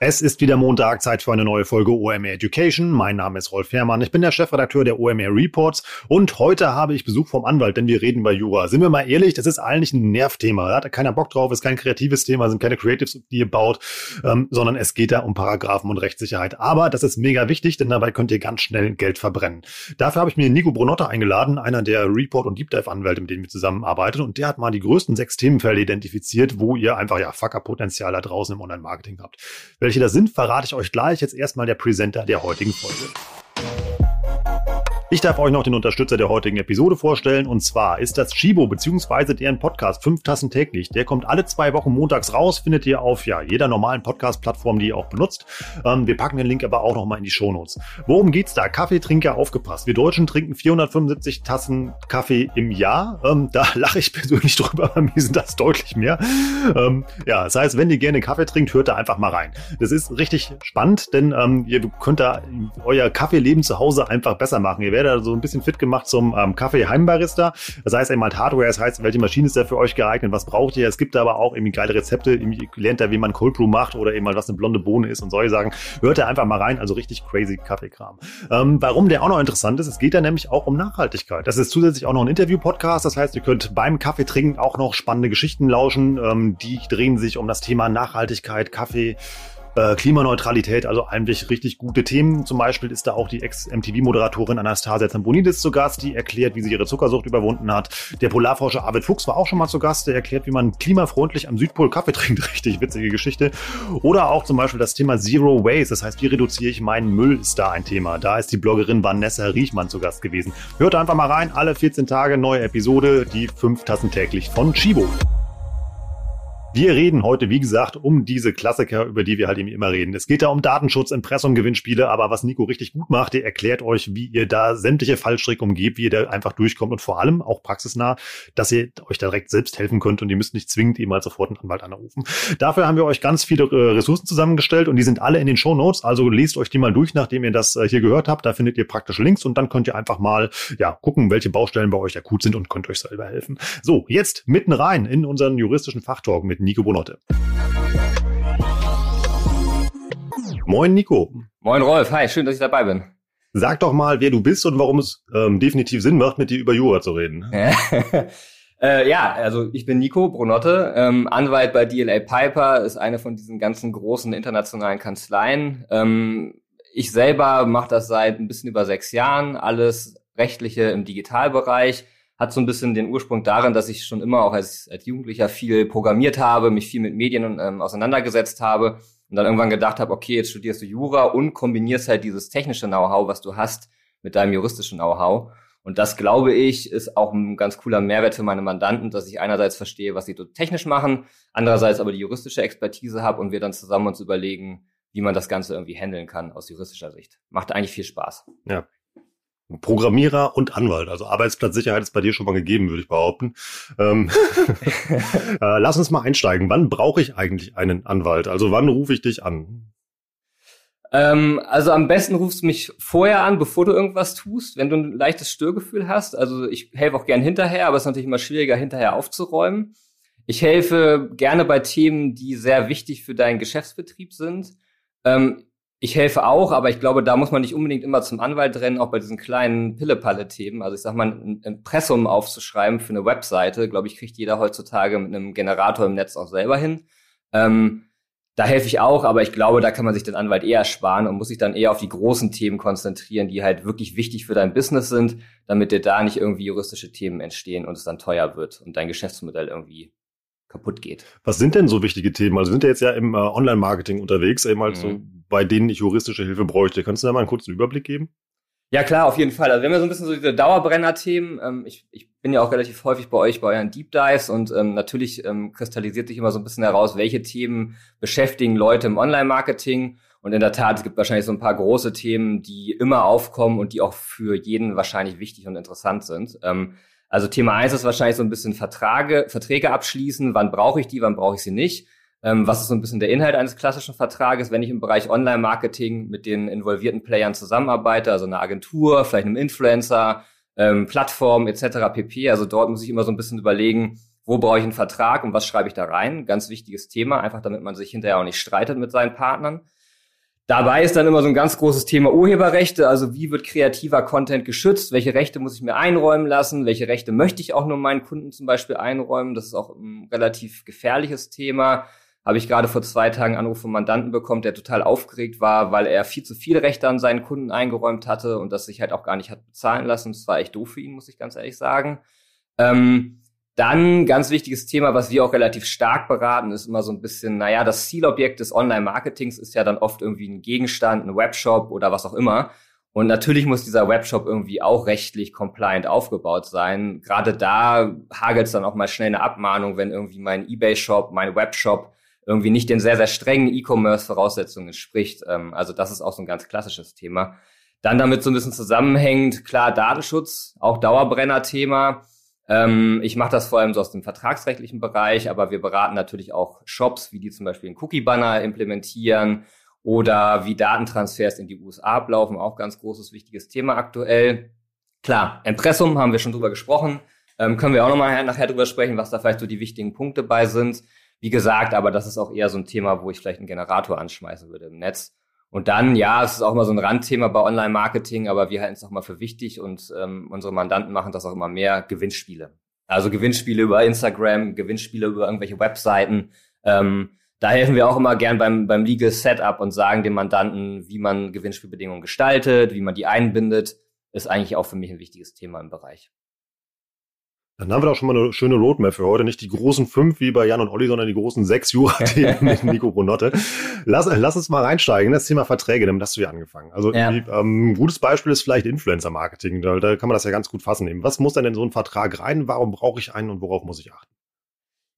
Es ist wieder Montag, Zeit für eine neue Folge OMR Education. Mein Name ist Rolf Herrmann, ich bin der Chefredakteur der OMR Reports und heute habe ich Besuch vom Anwalt, denn wir reden bei Jura. Sind wir mal ehrlich, das ist eigentlich ein Nervthema. Da hat keiner Bock drauf, ist kein kreatives Thema, sind keine Creatives, die ihr baut, ähm, sondern es geht da um Paragraphen und Rechtssicherheit. Aber das ist mega wichtig, denn dabei könnt ihr ganz schnell Geld verbrennen. Dafür habe ich mir Nico Brunotta eingeladen, einer der Report- und Deep Dive-Anwälte, mit denen wir zusammenarbeiten und der hat mal die größten sechs Themenfelder identifiziert, wo ihr einfach ja Fucker-Potenzial da draußen im Online-Marketing habt. Welche das sind, verrate ich euch gleich. Jetzt erstmal der Presenter der heutigen Folge. Ich darf euch noch den Unterstützer der heutigen Episode vorstellen und zwar ist das Chibo bzw. deren Podcast 5 Tassen täglich. Der kommt alle zwei Wochen montags raus, findet ihr auf ja, jeder normalen Podcast-Plattform, die ihr auch benutzt. Ähm, wir packen den Link aber auch nochmal in die Shownotes. Worum geht's da? Kaffeetrinker aufgepasst. Wir Deutschen trinken 475 Tassen Kaffee im Jahr. Ähm, da lache ich persönlich drüber, bei mir sind das deutlich mehr. Ähm, ja, das heißt, wenn ihr gerne Kaffee trinkt, hört da einfach mal rein. Das ist richtig spannend, denn ähm, ihr könnt da euer Kaffeeleben zu Hause einfach besser machen. Ihr werdet da so ein bisschen fit gemacht zum ähm, Kaffee-Heimbarista. Das heißt eben halt Hardware, das heißt, welche Maschine ist da für euch geeignet, was braucht ihr? Es gibt aber auch irgendwie geile Rezepte, irgendwie lernt da, wie man Cold Brew macht oder eben mal was eine blonde Bohne ist und solche Sachen. Hört da einfach mal rein, also richtig crazy Kaffeekram. Ähm, warum der auch noch interessant ist, es geht da nämlich auch um Nachhaltigkeit. Das ist zusätzlich auch noch ein Interview-Podcast, das heißt, ihr könnt beim Kaffee trinken auch noch spannende Geschichten lauschen, ähm, die drehen sich um das Thema Nachhaltigkeit, Kaffee, äh, Klimaneutralität, also eigentlich richtig gute Themen. Zum Beispiel ist da auch die Ex-MTV-Moderatorin Anastasia Zambonidis zu Gast, die erklärt, wie sie ihre Zuckersucht überwunden hat. Der Polarforscher Arvid Fuchs war auch schon mal zu Gast, der erklärt, wie man klimafreundlich am Südpol Kaffee trinkt. Richtig witzige Geschichte. Oder auch zum Beispiel das Thema Zero Waste, das heißt, wie reduziere ich meinen Müll, ist da ein Thema. Da ist die Bloggerin Vanessa Riechmann zu Gast gewesen. Hört einfach mal rein, alle 14 Tage neue Episode, die fünf Tassen täglich von Chibo. Wir reden heute, wie gesagt, um diese Klassiker, über die wir halt eben immer reden. Es geht da um Datenschutz, Impressum, Gewinnspiele, aber was Nico richtig gut macht, der erklärt euch, wie ihr da sämtliche Fallstricke umgebt, wie ihr da einfach durchkommt und vor allem auch praxisnah, dass ihr euch direkt selbst helfen könnt und ihr müsst nicht zwingend eben mal sofort einen Anwalt anrufen. Dafür haben wir euch ganz viele äh, Ressourcen zusammengestellt und die sind alle in den Show Notes. Also lest euch die mal durch, nachdem ihr das äh, hier gehört habt. Da findet ihr praktische Links und dann könnt ihr einfach mal ja gucken, welche Baustellen bei euch akut sind und könnt euch selber helfen. So, jetzt mitten rein in unseren juristischen Fachtalk mit Nico Bonotte. Moin Nico. Moin Rolf, hi, schön, dass ich dabei bin. Sag doch mal, wer du bist und warum es ähm, definitiv Sinn macht, mit dir über Jura zu reden. äh, ja, also ich bin Nico Brunotte, ähm, Anwalt bei DLA Piper, ist eine von diesen ganzen großen internationalen Kanzleien. Ähm, ich selber mache das seit ein bisschen über sechs Jahren, alles Rechtliche im Digitalbereich hat so ein bisschen den Ursprung darin, dass ich schon immer auch als, als Jugendlicher viel programmiert habe, mich viel mit Medien ähm, auseinandergesetzt habe und dann irgendwann gedacht habe, okay, jetzt studierst du Jura und kombinierst halt dieses technische Know-how, was du hast, mit deinem juristischen Know-how. Und das, glaube ich, ist auch ein ganz cooler Mehrwert für meine Mandanten, dass ich einerseits verstehe, was sie dort technisch machen, andererseits aber die juristische Expertise habe und wir dann zusammen uns überlegen, wie man das Ganze irgendwie handeln kann aus juristischer Sicht. Macht eigentlich viel Spaß. Ja, Programmierer und Anwalt. Also Arbeitsplatzsicherheit ist bei dir schon mal gegeben, würde ich behaupten. Ähm, äh, lass uns mal einsteigen. Wann brauche ich eigentlich einen Anwalt? Also wann rufe ich dich an? Ähm, also am besten rufst du mich vorher an, bevor du irgendwas tust, wenn du ein leichtes Störgefühl hast. Also ich helfe auch gern hinterher, aber es ist natürlich immer schwieriger, hinterher aufzuräumen. Ich helfe gerne bei Themen, die sehr wichtig für deinen Geschäftsbetrieb sind. Ähm, ich helfe auch, aber ich glaube, da muss man nicht unbedingt immer zum Anwalt rennen, auch bei diesen kleinen Pille-Palle-Themen. Also ich sag mal, ein Impressum aufzuschreiben für eine Webseite, glaube ich, kriegt jeder heutzutage mit einem Generator im Netz auch selber hin. Ähm, da helfe ich auch, aber ich glaube, da kann man sich den Anwalt eher sparen und muss sich dann eher auf die großen Themen konzentrieren, die halt wirklich wichtig für dein Business sind, damit dir da nicht irgendwie juristische Themen entstehen und es dann teuer wird und dein Geschäftsmodell irgendwie kaputt geht. Was sind denn so wichtige Themen? Also sind ja jetzt ja im äh, Online-Marketing unterwegs, eben halt mhm. so, bei denen ich juristische Hilfe bräuchte. Kannst du da mal einen kurzen Überblick geben? Ja, klar, auf jeden Fall. Also wir haben ja so ein bisschen so diese Dauerbrenner-Themen. Ähm, ich, ich bin ja auch relativ häufig bei euch bei euren Deep Dives und ähm, natürlich ähm, kristallisiert sich immer so ein bisschen heraus, welche Themen beschäftigen Leute im Online-Marketing. Und in der Tat, es gibt wahrscheinlich so ein paar große Themen, die immer aufkommen und die auch für jeden wahrscheinlich wichtig und interessant sind. Ähm, also Thema eins ist wahrscheinlich so ein bisschen Verträge, Verträge abschließen. Wann brauche ich die, wann brauche ich sie nicht? Ähm, was ist so ein bisschen der Inhalt eines klassischen Vertrages, wenn ich im Bereich Online-Marketing mit den involvierten Playern zusammenarbeite, also eine Agentur, vielleicht einem Influencer, ähm, Plattform etc. pp. Also dort muss ich immer so ein bisschen überlegen, wo brauche ich einen Vertrag und was schreibe ich da rein? Ganz wichtiges Thema, einfach damit man sich hinterher auch nicht streitet mit seinen Partnern. Dabei ist dann immer so ein ganz großes Thema Urheberrechte, also wie wird kreativer Content geschützt, welche Rechte muss ich mir einräumen lassen, welche Rechte möchte ich auch nur meinen Kunden zum Beispiel einräumen, das ist auch ein relativ gefährliches Thema. Habe ich gerade vor zwei Tagen einen Anruf vom Mandanten bekommen, der total aufgeregt war, weil er viel zu viele Rechte an seinen Kunden eingeräumt hatte und das sich halt auch gar nicht hat bezahlen lassen. Das war echt doof für ihn, muss ich ganz ehrlich sagen. Ähm, dann ganz wichtiges Thema, was wir auch relativ stark beraten, ist immer so ein bisschen, naja, das Zielobjekt des Online-Marketings ist ja dann oft irgendwie ein Gegenstand, ein Webshop oder was auch immer. Und natürlich muss dieser Webshop irgendwie auch rechtlich compliant aufgebaut sein. Gerade da hagelt es dann auch mal schnell eine Abmahnung, wenn irgendwie mein eBay-Shop, mein Webshop irgendwie nicht den sehr, sehr strengen E-Commerce-Voraussetzungen entspricht. Ähm, also das ist auch so ein ganz klassisches Thema. Dann damit so ein bisschen zusammenhängt, klar, Datenschutz, auch Dauerbrenner-Thema. Ähm, ich mache das vor allem so aus dem vertragsrechtlichen Bereich, aber wir beraten natürlich auch Shops, wie die zum Beispiel einen Cookie-Banner implementieren oder wie Datentransfers in die USA ablaufen, auch ganz großes, wichtiges Thema aktuell. Klar, Impressum haben wir schon drüber gesprochen, ähm, können wir auch nochmal nachher drüber sprechen, was da vielleicht so die wichtigen Punkte bei sind. Wie gesagt, aber das ist auch eher so ein Thema, wo ich vielleicht einen Generator anschmeißen würde im Netz. Und dann, ja, es ist auch mal so ein Randthema bei Online-Marketing, aber wir halten es auch mal für wichtig und ähm, unsere Mandanten machen das auch immer mehr, Gewinnspiele. Also Gewinnspiele über Instagram, Gewinnspiele über irgendwelche Webseiten. Ähm, da helfen wir auch immer gern beim, beim Legal Setup und sagen dem Mandanten, wie man Gewinnspielbedingungen gestaltet, wie man die einbindet. Ist eigentlich auch für mich ein wichtiges Thema im Bereich. Dann haben wir doch schon mal eine schöne Roadmap für heute. Nicht die großen fünf wie bei Jan und Olli, sondern die großen sechs Jura-Themen mit Nico Bonotte. Lass, lass uns mal reinsteigen in das Thema Verträge, damit hast du ja angefangen. Also ja. ähm, ein gutes Beispiel ist vielleicht Influencer-Marketing. Da, da kann man das ja ganz gut fassen. Nehmen. Was muss denn in so einen Vertrag rein? Warum brauche ich einen und worauf muss ich achten?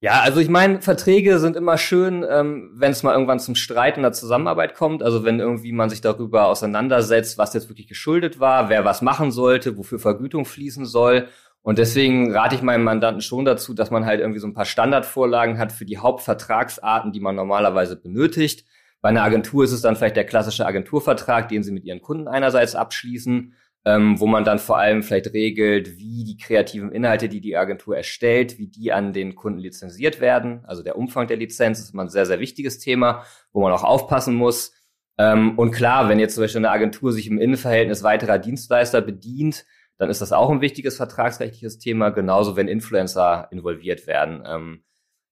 Ja, also ich meine, Verträge sind immer schön, ähm, wenn es mal irgendwann zum Streit in der Zusammenarbeit kommt. Also wenn irgendwie man sich darüber auseinandersetzt, was jetzt wirklich geschuldet war, wer was machen sollte, wofür Vergütung fließen soll. Und deswegen rate ich meinem Mandanten schon dazu, dass man halt irgendwie so ein paar Standardvorlagen hat für die Hauptvertragsarten, die man normalerweise benötigt. Bei einer Agentur ist es dann vielleicht der klassische Agenturvertrag, den sie mit ihren Kunden einerseits abschließen, ähm, wo man dann vor allem vielleicht regelt, wie die kreativen Inhalte, die die Agentur erstellt, wie die an den Kunden lizenziert werden. Also der Umfang der Lizenz ist immer ein sehr, sehr wichtiges Thema, wo man auch aufpassen muss. Ähm, und klar, wenn jetzt zum Beispiel eine Agentur sich im Innenverhältnis weiterer Dienstleister bedient, dann ist das auch ein wichtiges vertragsrechtliches Thema, genauso wenn Influencer involviert werden. Ähm,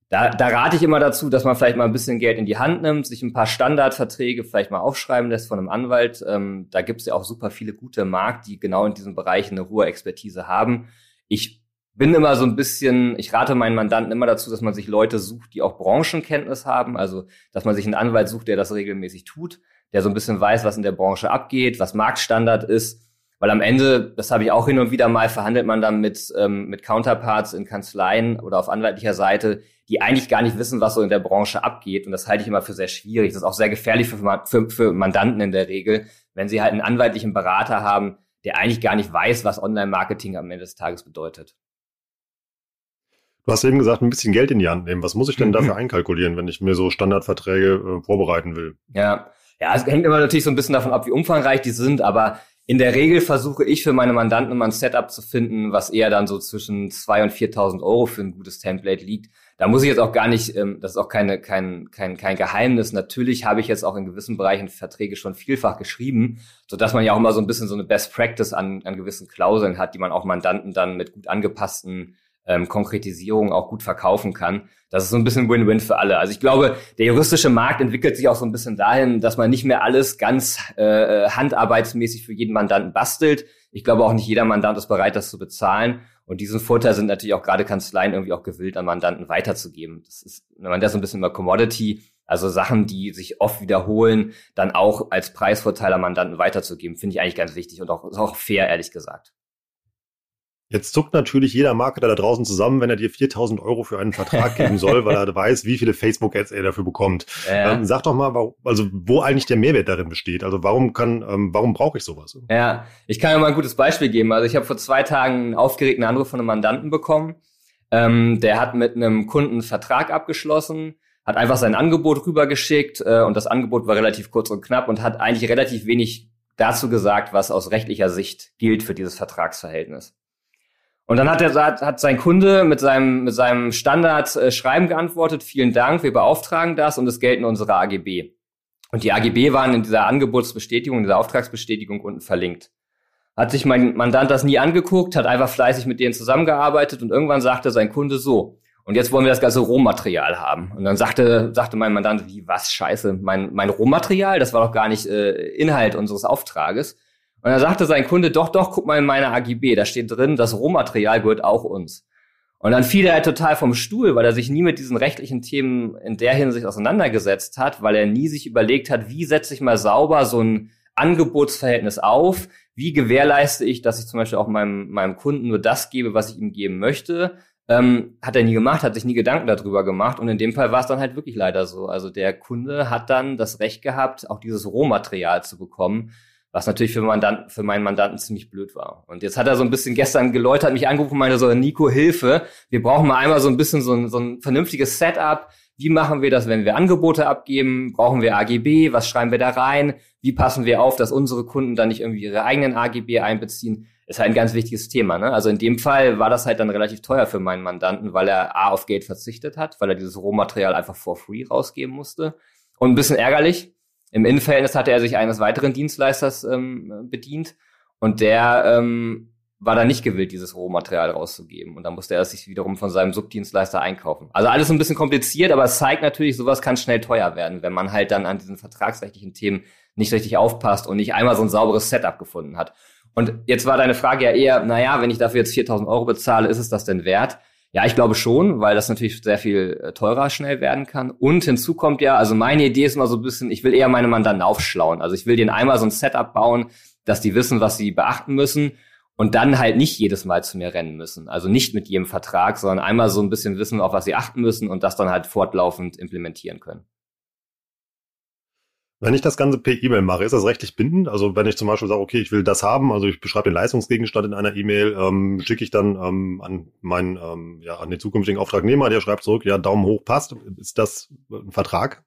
da, da rate ich immer dazu, dass man vielleicht mal ein bisschen Geld in die Hand nimmt, sich ein paar Standardverträge vielleicht mal aufschreiben lässt von einem Anwalt. Ähm, da gibt es ja auch super viele gute Markt, die genau in diesem Bereich eine hohe Expertise haben. Ich bin immer so ein bisschen, ich rate meinen Mandanten immer dazu, dass man sich Leute sucht, die auch Branchenkenntnis haben, also dass man sich einen Anwalt sucht, der das regelmäßig tut, der so ein bisschen weiß, was in der Branche abgeht, was Marktstandard ist weil am Ende, das habe ich auch hin und wieder mal, verhandelt man dann mit, ähm, mit Counterparts in Kanzleien oder auf anwaltlicher Seite, die eigentlich gar nicht wissen, was so in der Branche abgeht. Und das halte ich immer für sehr schwierig. Das ist auch sehr gefährlich für, für, für Mandanten in der Regel, wenn sie halt einen anwaltlichen Berater haben, der eigentlich gar nicht weiß, was Online-Marketing am Ende des Tages bedeutet. Du hast eben gesagt, ein bisschen Geld in die Hand nehmen. Was muss ich denn dafür einkalkulieren, wenn ich mir so Standardverträge äh, vorbereiten will? Ja, ja, es hängt immer natürlich so ein bisschen davon ab, wie umfangreich die sind, aber in der Regel versuche ich für meine Mandanten immer ein Setup zu finden, was eher dann so zwischen zwei und 4.000 Euro für ein gutes Template liegt. Da muss ich jetzt auch gar nicht, ähm, das ist auch keine, kein, kein, kein Geheimnis. Natürlich habe ich jetzt auch in gewissen Bereichen Verträge schon vielfach geschrieben, so dass man ja auch immer so ein bisschen so eine Best Practice an, an gewissen Klauseln hat, die man auch Mandanten dann mit gut angepassten ähm, Konkretisierung auch gut verkaufen kann. Das ist so ein bisschen Win-Win für alle. Also ich glaube, der juristische Markt entwickelt sich auch so ein bisschen dahin, dass man nicht mehr alles ganz äh, handarbeitsmäßig für jeden Mandanten bastelt. Ich glaube auch nicht jeder Mandant ist bereit, das zu bezahlen. Und diesen Vorteil sind natürlich auch gerade Kanzleien irgendwie auch gewillt, an Mandanten weiterzugeben. Das ist, wenn man das so ein bisschen über Commodity, also Sachen, die sich oft wiederholen, dann auch als Preisvorteil an Mandanten weiterzugeben, finde ich eigentlich ganz wichtig und auch, auch fair, ehrlich gesagt. Jetzt zuckt natürlich jeder Marketer da draußen zusammen, wenn er dir 4000 Euro für einen Vertrag geben soll, weil er weiß, wie viele Facebook-Ads er dafür bekommt. Ja. Ähm, sag doch mal, also wo eigentlich der Mehrwert darin besteht. Also warum kann, ähm, warum brauche ich sowas? Ja, ich kann ja mal ein gutes Beispiel geben. Also ich habe vor zwei Tagen einen aufgeregten Anruf von einem Mandanten bekommen. Ähm, der hat mit einem Kunden einen Vertrag abgeschlossen. hat einfach sein Angebot rübergeschickt äh, und das Angebot war relativ kurz und knapp und hat eigentlich relativ wenig dazu gesagt, was aus rechtlicher Sicht gilt für dieses Vertragsverhältnis. Und dann hat er hat sein Kunde mit seinem mit seinem Standard äh, geantwortet: Vielen Dank, wir beauftragen das und es gelten unsere AGB. Und die AGB waren in dieser Angebotsbestätigung, in dieser Auftragsbestätigung unten verlinkt. Hat sich mein Mandant das nie angeguckt, hat einfach fleißig mit denen zusammengearbeitet und irgendwann sagte sein Kunde so: Und jetzt wollen wir das ganze Rohmaterial haben. Und dann sagte sagte mein Mandant: Wie was Scheiße? Mein mein Rohmaterial, das war doch gar nicht äh, Inhalt unseres Auftrages. Und dann sagte sein Kunde, doch, doch, guck mal in meine AGB, da steht drin, das Rohmaterial gehört auch uns. Und dann fiel er halt total vom Stuhl, weil er sich nie mit diesen rechtlichen Themen in der Hinsicht auseinandergesetzt hat, weil er nie sich überlegt hat, wie setze ich mal sauber so ein Angebotsverhältnis auf, wie gewährleiste ich, dass ich zum Beispiel auch meinem, meinem Kunden nur das gebe, was ich ihm geben möchte. Ähm, hat er nie gemacht, hat sich nie Gedanken darüber gemacht und in dem Fall war es dann halt wirklich leider so. Also der Kunde hat dann das Recht gehabt, auch dieses Rohmaterial zu bekommen, was natürlich für, Mandanten, für meinen Mandanten ziemlich blöd war. Und jetzt hat er so ein bisschen gestern geläutert, mich angerufen und meinte so, Nico, Hilfe, wir brauchen mal einmal so ein bisschen so ein, so ein vernünftiges Setup. Wie machen wir das, wenn wir Angebote abgeben? Brauchen wir AGB? Was schreiben wir da rein? Wie passen wir auf, dass unsere Kunden dann nicht irgendwie ihre eigenen AGB einbeziehen? Ist halt ein ganz wichtiges Thema. Ne? Also in dem Fall war das halt dann relativ teuer für meinen Mandanten, weil er A auf Geld verzichtet hat, weil er dieses Rohmaterial einfach for free rausgeben musste. Und ein bisschen ärgerlich, im Innenverhältnis hatte er sich eines weiteren Dienstleisters ähm, bedient und der ähm, war da nicht gewillt, dieses Rohmaterial rauszugeben. Und dann musste er sich wiederum von seinem Subdienstleister einkaufen. Also alles ein bisschen kompliziert, aber es zeigt natürlich, sowas kann schnell teuer werden, wenn man halt dann an diesen vertragsrechtlichen Themen nicht richtig aufpasst und nicht einmal so ein sauberes Setup gefunden hat. Und jetzt war deine Frage ja eher, naja, wenn ich dafür jetzt 4000 Euro bezahle, ist es das denn wert? Ja, ich glaube schon, weil das natürlich sehr viel äh, teurer schnell werden kann. Und hinzu kommt ja, also meine Idee ist immer so ein bisschen, ich will eher meine Mandanten aufschlauen. Also ich will denen einmal so ein Setup bauen, dass die wissen, was sie beachten müssen und dann halt nicht jedes Mal zu mir rennen müssen. Also nicht mit jedem Vertrag, sondern einmal so ein bisschen wissen, auf was sie achten müssen und das dann halt fortlaufend implementieren können. Wenn ich das Ganze per E-Mail mache, ist das rechtlich bindend? Also wenn ich zum Beispiel sage, okay, ich will das haben, also ich beschreibe den Leistungsgegenstand in einer E-Mail, ähm, schicke ich dann ähm, an meinen, ähm, ja, an den zukünftigen Auftragnehmer, der schreibt zurück, ja, Daumen hoch passt. Ist das ein Vertrag?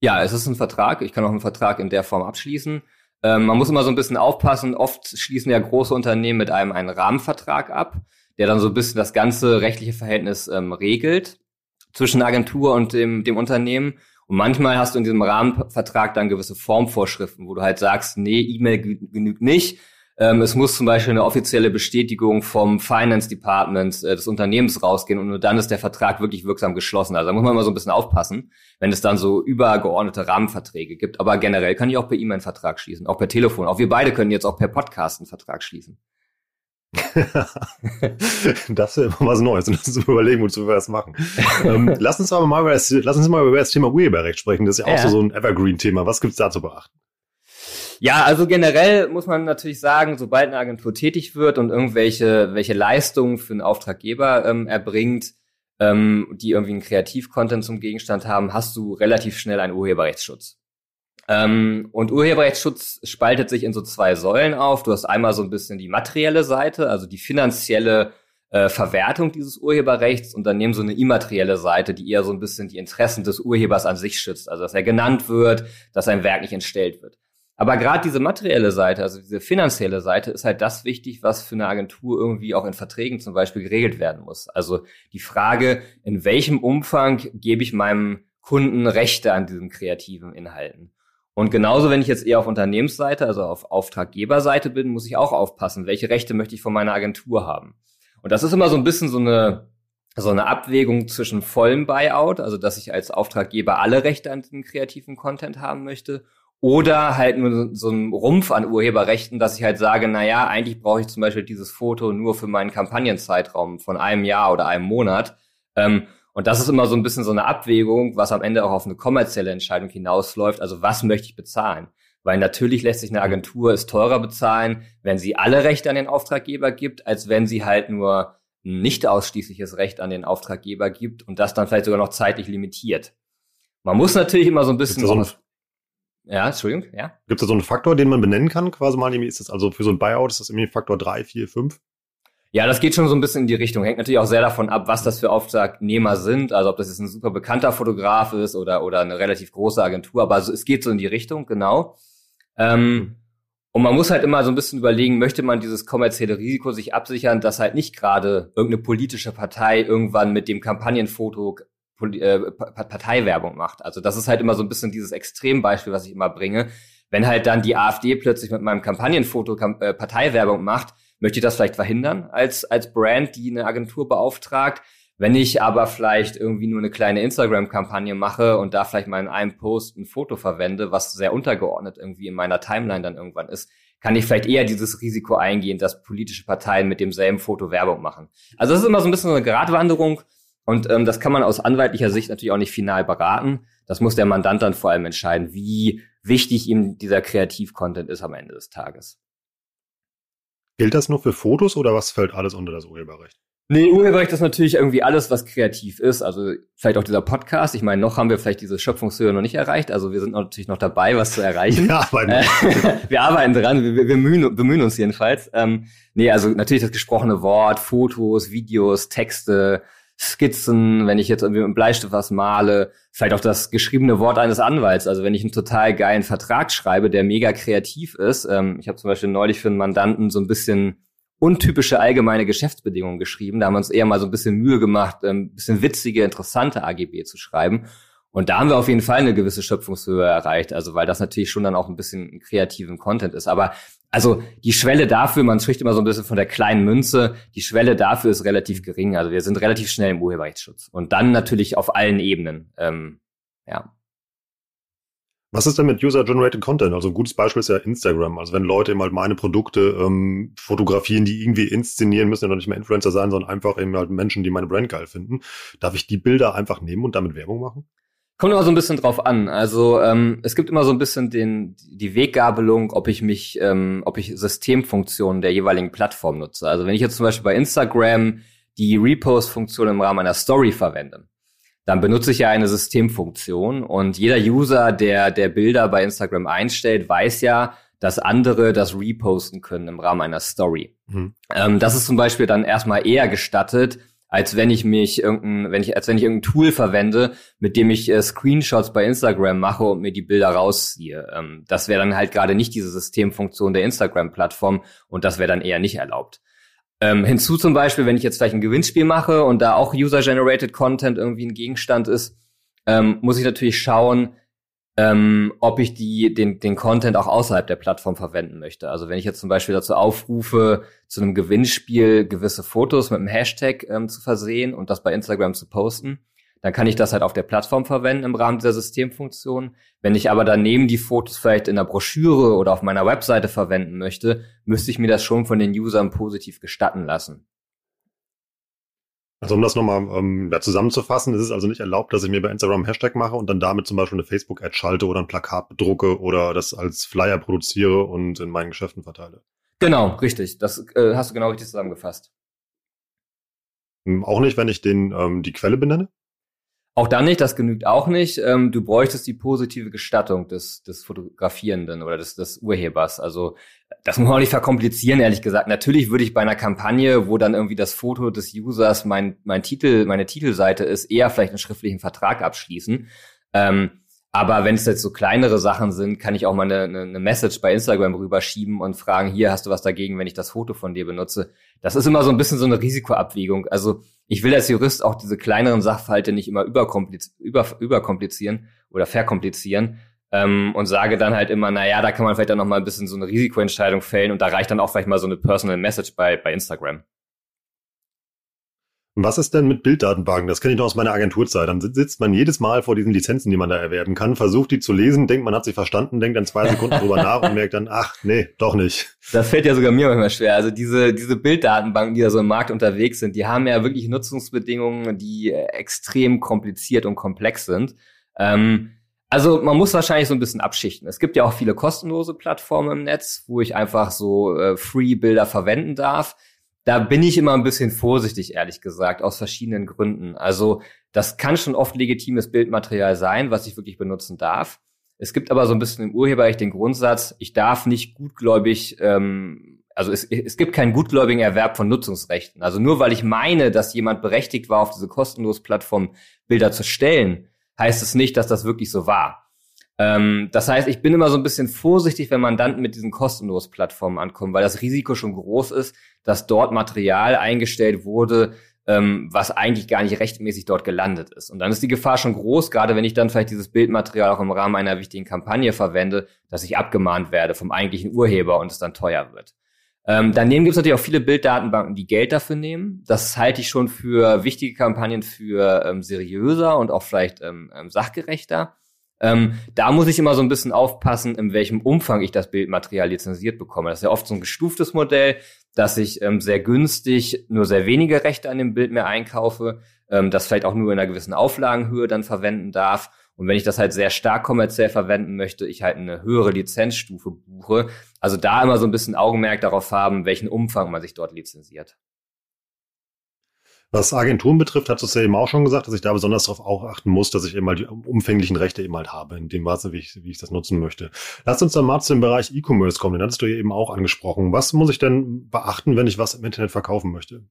Ja, es ist ein Vertrag. Ich kann auch einen Vertrag in der Form abschließen. Ähm, man muss immer so ein bisschen aufpassen. Oft schließen ja große Unternehmen mit einem einen Rahmenvertrag ab, der dann so ein bisschen das ganze rechtliche Verhältnis ähm, regelt zwischen Agentur und dem, dem Unternehmen. Und manchmal hast du in diesem Rahmenvertrag dann gewisse Formvorschriften, wo du halt sagst, nee, E-Mail genügt nicht. Ähm, es muss zum Beispiel eine offizielle Bestätigung vom Finance Department äh, des Unternehmens rausgehen und nur dann ist der Vertrag wirklich wirksam geschlossen. Also da muss man mal so ein bisschen aufpassen, wenn es dann so übergeordnete Rahmenverträge gibt. Aber generell kann ich auch per E-Mail einen Vertrag schließen, auch per Telefon. Auch wir beide können jetzt auch per Podcast einen Vertrag schließen. das wäre immer was Neues und das zu überlegen, wozu wir das machen. ähm, lass uns aber mal über das, lass uns mal über das Thema Urheberrecht sprechen. Das ist ja auch ja. So, so ein Evergreen-Thema. Was gibt's da zu beachten? Ja, also generell muss man natürlich sagen, sobald eine Agentur tätig wird und irgendwelche welche Leistungen für einen Auftraggeber ähm, erbringt, ähm, die irgendwie einen Kreativ-Content zum Gegenstand haben, hast du relativ schnell einen Urheberrechtsschutz. Ähm, und Urheberrechtsschutz spaltet sich in so zwei Säulen auf. Du hast einmal so ein bisschen die materielle Seite, also die finanzielle äh, Verwertung dieses Urheberrechts und daneben so eine immaterielle Seite, die eher so ein bisschen die Interessen des Urhebers an sich schützt, also dass er genannt wird, dass ein Werk nicht entstellt wird. Aber gerade diese materielle Seite, also diese finanzielle Seite, ist halt das wichtig, was für eine Agentur irgendwie auch in Verträgen zum Beispiel geregelt werden muss. Also die Frage, in welchem Umfang gebe ich meinem Kunden Rechte an diesen kreativen Inhalten? Und genauso, wenn ich jetzt eher auf Unternehmensseite, also auf Auftraggeberseite bin, muss ich auch aufpassen, welche Rechte möchte ich von meiner Agentur haben. Und das ist immer so ein bisschen so eine, so eine Abwägung zwischen vollem Buyout, also dass ich als Auftraggeber alle Rechte an dem kreativen Content haben möchte, oder halt nur so ein Rumpf an Urheberrechten, dass ich halt sage, na ja, eigentlich brauche ich zum Beispiel dieses Foto nur für meinen Kampagnenzeitraum von einem Jahr oder einem Monat. Ähm, und das ist immer so ein bisschen so eine Abwägung, was am Ende auch auf eine kommerzielle Entscheidung hinausläuft. Also was möchte ich bezahlen? Weil natürlich lässt sich eine Agentur es teurer bezahlen, wenn sie alle Rechte an den Auftraggeber gibt, als wenn sie halt nur ein nicht ausschließliches Recht an den Auftraggeber gibt und das dann vielleicht sogar noch zeitlich limitiert. Man muss natürlich immer so ein bisschen. So ein, ja, Entschuldigung, ja. Gibt es da so einen Faktor, den man benennen kann? Quasi mal, ist das also für so ein Buyout ist das irgendwie Faktor drei, vier, fünf? Ja, das geht schon so ein bisschen in die Richtung. Hängt natürlich auch sehr davon ab, was das für Auftragnehmer sind. Also ob das jetzt ein super bekannter Fotograf ist oder, oder eine relativ große Agentur. Aber es geht so in die Richtung, genau. Ähm, und man muss halt immer so ein bisschen überlegen, möchte man dieses kommerzielle Risiko sich absichern, dass halt nicht gerade irgendeine politische Partei irgendwann mit dem Kampagnenfoto äh, Parteiwerbung macht. Also das ist halt immer so ein bisschen dieses Extrembeispiel, was ich immer bringe. Wenn halt dann die AfD plötzlich mit meinem Kampagnenfoto äh, Parteiwerbung macht, möchte ich das vielleicht verhindern als, als Brand, die eine Agentur beauftragt. Wenn ich aber vielleicht irgendwie nur eine kleine Instagram-Kampagne mache und da vielleicht mal in einem Post ein Foto verwende, was sehr untergeordnet irgendwie in meiner Timeline dann irgendwann ist, kann ich vielleicht eher dieses Risiko eingehen, dass politische Parteien mit demselben Foto Werbung machen. Also das ist immer so ein bisschen so eine Gratwanderung und ähm, das kann man aus anwaltlicher Sicht natürlich auch nicht final beraten. Das muss der Mandant dann vor allem entscheiden, wie wichtig ihm dieser Kreativ-Content ist am Ende des Tages. Gilt das nur für Fotos oder was fällt alles unter das Urheberrecht? Nee, Urheberrecht ist natürlich irgendwie alles, was kreativ ist. Also vielleicht auch dieser Podcast. Ich meine, noch haben wir vielleicht diese Schöpfungshöhe noch nicht erreicht. Also wir sind natürlich noch dabei, was zu erreichen. Wir arbeiten, äh, wir arbeiten dran. Wir, wir bemühen, bemühen uns jedenfalls. Ähm, nee, also natürlich das gesprochene Wort, Fotos, Videos, Texte, Skizzen, wenn ich jetzt irgendwie mit einem Bleistift was male, vielleicht auch das geschriebene Wort eines Anwalts. Also wenn ich einen total geilen Vertrag schreibe, der mega kreativ ist. Ähm, ich habe zum Beispiel neulich für einen Mandanten so ein bisschen untypische allgemeine Geschäftsbedingungen geschrieben. Da haben wir uns eher mal so ein bisschen Mühe gemacht, ein ähm, bisschen witzige, interessante AGB zu schreiben. Und da haben wir auf jeden Fall eine gewisse Schöpfungshöhe erreicht. Also weil das natürlich schon dann auch ein bisschen kreativen Content ist. Aber also die Schwelle dafür, man spricht immer so ein bisschen von der kleinen Münze, die Schwelle dafür ist relativ gering. Also wir sind relativ schnell im Urheberrechtsschutz. Und dann natürlich auf allen Ebenen. Ähm, ja. Was ist denn mit User-Generated Content? Also ein gutes Beispiel ist ja Instagram. Also wenn Leute eben halt meine Produkte ähm, fotografieren, die irgendwie inszenieren, müssen ja noch nicht mehr Influencer sein, sondern einfach eben halt Menschen, die meine Brand geil finden. Darf ich die Bilder einfach nehmen und damit Werbung machen? Kommt immer so ein bisschen drauf an. Also ähm, es gibt immer so ein bisschen den die Weggabelung, ob ich mich, ähm, ob ich Systemfunktionen der jeweiligen Plattform nutze. Also wenn ich jetzt zum Beispiel bei Instagram die Repost-Funktion im Rahmen einer Story verwende, dann benutze ich ja eine Systemfunktion und jeder User, der der Bilder bei Instagram einstellt, weiß ja, dass andere das reposten können im Rahmen einer Story. Mhm. Ähm, das ist zum Beispiel dann erstmal eher gestattet, als wenn ich mich irgendein, wenn ich, als wenn ich irgendein Tool verwende, mit dem ich äh, Screenshots bei Instagram mache und mir die Bilder rausziehe. Ähm, das wäre dann halt gerade nicht diese Systemfunktion der Instagram-Plattform und das wäre dann eher nicht erlaubt. Ähm, hinzu zum Beispiel, wenn ich jetzt vielleicht ein Gewinnspiel mache und da auch User-Generated Content irgendwie ein Gegenstand ist, ähm, muss ich natürlich schauen, ähm, ob ich die, den, den Content auch außerhalb der Plattform verwenden möchte. Also wenn ich jetzt zum Beispiel dazu aufrufe, zu einem Gewinnspiel gewisse Fotos mit einem Hashtag ähm, zu versehen und das bei Instagram zu posten, dann kann ich das halt auf der Plattform verwenden im Rahmen dieser Systemfunktion. Wenn ich aber daneben die Fotos vielleicht in der Broschüre oder auf meiner Webseite verwenden möchte, müsste ich mir das schon von den Usern positiv gestatten lassen. Also um das nochmal ähm, ja, zusammenzufassen, ist es also nicht erlaubt, dass ich mir bei Instagram einen Hashtag mache und dann damit zum Beispiel eine Facebook-Ad schalte oder ein Plakat bedrucke oder das als Flyer produziere und in meinen Geschäften verteile. Genau, richtig. Das äh, hast du genau richtig zusammengefasst. Hm, auch nicht, wenn ich den ähm, die Quelle benenne? Auch dann nicht, das genügt auch nicht. Ähm, du bräuchtest die positive Gestattung des, des Fotografierenden oder des, des Urhebers. Also das muss man auch nicht verkomplizieren, ehrlich gesagt. Natürlich würde ich bei einer Kampagne, wo dann irgendwie das Foto des Users mein, mein Titel, meine Titelseite ist, eher vielleicht einen schriftlichen Vertrag abschließen. Ähm, aber wenn es jetzt so kleinere Sachen sind, kann ich auch mal eine, eine, Message bei Instagram rüberschieben und fragen, hier hast du was dagegen, wenn ich das Foto von dir benutze. Das ist immer so ein bisschen so eine Risikoabwägung. Also ich will als Jurist auch diese kleineren Sachverhalte nicht immer überkompliz über, überkomplizieren oder verkomplizieren ähm, und sage dann halt immer, na ja, da kann man vielleicht dann noch mal ein bisschen so eine Risikoentscheidung fällen und da reicht dann auch vielleicht mal so eine Personal Message bei, bei Instagram. Was ist denn mit Bilddatenbanken? Das kenne ich noch aus meiner Agenturzeit. Dann sitzt man jedes Mal vor diesen Lizenzen, die man da erwerben kann, versucht die zu lesen, denkt, man hat sie verstanden, denkt dann zwei Sekunden drüber nach und merkt dann, ach, nee, doch nicht. Das fällt ja sogar mir manchmal schwer. Also diese, diese Bilddatenbanken, die da so im Markt unterwegs sind, die haben ja wirklich Nutzungsbedingungen, die extrem kompliziert und komplex sind. Ähm, also man muss wahrscheinlich so ein bisschen abschichten. Es gibt ja auch viele kostenlose Plattformen im Netz, wo ich einfach so äh, Free-Bilder verwenden darf da bin ich immer ein bisschen vorsichtig, ehrlich gesagt, aus verschiedenen Gründen. Also das kann schon oft legitimes Bildmaterial sein, was ich wirklich benutzen darf. Es gibt aber so ein bisschen im Urheberrecht den Grundsatz, ich darf nicht gutgläubig ähm, also es, es gibt keinen gutgläubigen Erwerb von Nutzungsrechten. Also nur weil ich meine, dass jemand berechtigt war, auf diese kostenlose Plattform Bilder zu stellen, heißt es nicht, dass das wirklich so war. Ähm, das heißt, ich bin immer so ein bisschen vorsichtig, wenn Mandanten mit diesen kostenlosen Plattformen ankommen, weil das Risiko schon groß ist, dass dort Material eingestellt wurde, ähm, was eigentlich gar nicht rechtmäßig dort gelandet ist. Und dann ist die Gefahr schon groß, gerade wenn ich dann vielleicht dieses Bildmaterial auch im Rahmen einer wichtigen Kampagne verwende, dass ich abgemahnt werde vom eigentlichen Urheber und es dann teuer wird. Ähm, daneben gibt es natürlich auch viele Bilddatenbanken, die Geld dafür nehmen. Das halte ich schon für wichtige Kampagnen für ähm, seriöser und auch vielleicht ähm, ähm sachgerechter. Ähm, da muss ich immer so ein bisschen aufpassen, in welchem Umfang ich das Bildmaterial lizenziert bekomme. Das ist ja oft so ein gestuftes Modell, dass ich ähm, sehr günstig nur sehr wenige Rechte an dem Bild mehr einkaufe, ähm, das vielleicht auch nur in einer gewissen Auflagenhöhe dann verwenden darf. Und wenn ich das halt sehr stark kommerziell verwenden möchte, ich halt eine höhere Lizenzstufe buche. Also da immer so ein bisschen Augenmerk darauf haben, welchen Umfang man sich dort lizenziert. Was Agenturen betrifft, hat es ja eben auch schon gesagt, dass ich da besonders darauf auch achten muss, dass ich eben mal die umfänglichen Rechte eben halt habe, in dem Maße, wie ich, wie ich das nutzen möchte. Lass uns dann mal zu dem Bereich E-Commerce kommen, den hattest du ja eben auch angesprochen. Was muss ich denn beachten, wenn ich was im Internet verkaufen möchte?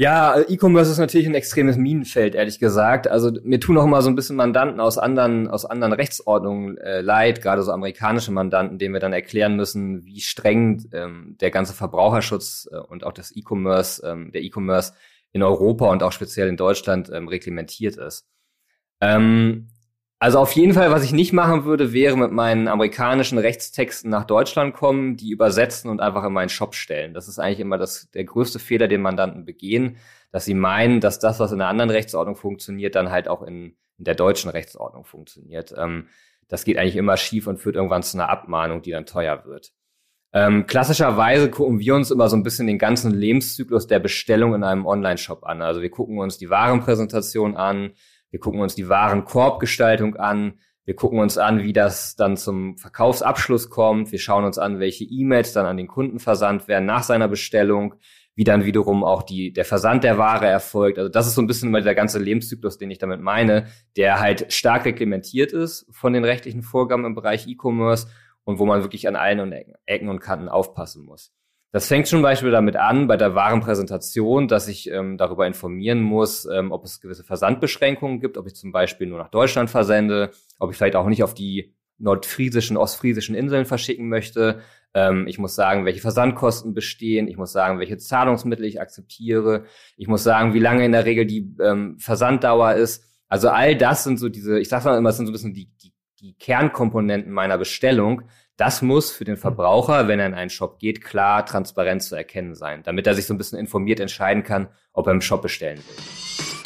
Ja, E-Commerce ist natürlich ein extremes Minenfeld, ehrlich gesagt. Also mir tun auch immer so ein bisschen Mandanten aus anderen aus anderen Rechtsordnungen äh, leid, gerade so amerikanische Mandanten, denen wir dann erklären müssen, wie streng ähm, der ganze Verbraucherschutz äh, und auch das E-Commerce, ähm, der E-Commerce in Europa und auch speziell in Deutschland ähm, reglementiert ist. Ähm, also auf jeden Fall, was ich nicht machen würde, wäre mit meinen amerikanischen Rechtstexten nach Deutschland kommen, die übersetzen und einfach in meinen Shop stellen. Das ist eigentlich immer das, der größte Fehler, den Mandanten begehen, dass sie meinen, dass das, was in einer anderen Rechtsordnung funktioniert, dann halt auch in, in der deutschen Rechtsordnung funktioniert. Ähm, das geht eigentlich immer schief und führt irgendwann zu einer Abmahnung, die dann teuer wird. Ähm, klassischerweise gucken wir uns immer so ein bisschen den ganzen Lebenszyklus der Bestellung in einem Online-Shop an. Also wir gucken uns die Warenpräsentation an, wir gucken uns die Warenkorbgestaltung an. Wir gucken uns an, wie das dann zum Verkaufsabschluss kommt. Wir schauen uns an, welche E-Mails dann an den Kunden versandt werden nach seiner Bestellung, wie dann wiederum auch die, der Versand der Ware erfolgt. Also das ist so ein bisschen mal der ganze Lebenszyklus, den ich damit meine, der halt stark reglementiert ist von den rechtlichen Vorgaben im Bereich E-Commerce und wo man wirklich an allen Ecken und Kanten aufpassen muss. Das fängt schon Beispiel damit an, bei der Warenpräsentation, dass ich ähm, darüber informieren muss, ähm, ob es gewisse Versandbeschränkungen gibt, ob ich zum Beispiel nur nach Deutschland versende, ob ich vielleicht auch nicht auf die nordfriesischen, ostfriesischen Inseln verschicken möchte. Ähm, ich muss sagen, welche Versandkosten bestehen. Ich muss sagen, welche Zahlungsmittel ich akzeptiere. Ich muss sagen, wie lange in der Regel die ähm, Versanddauer ist. Also all das sind so diese, ich sage mal immer, das sind so ein bisschen die, die, die Kernkomponenten meiner Bestellung, das muss für den Verbraucher, wenn er in einen Shop geht, klar transparent zu erkennen sein, damit er sich so ein bisschen informiert entscheiden kann, ob er im Shop bestellen will.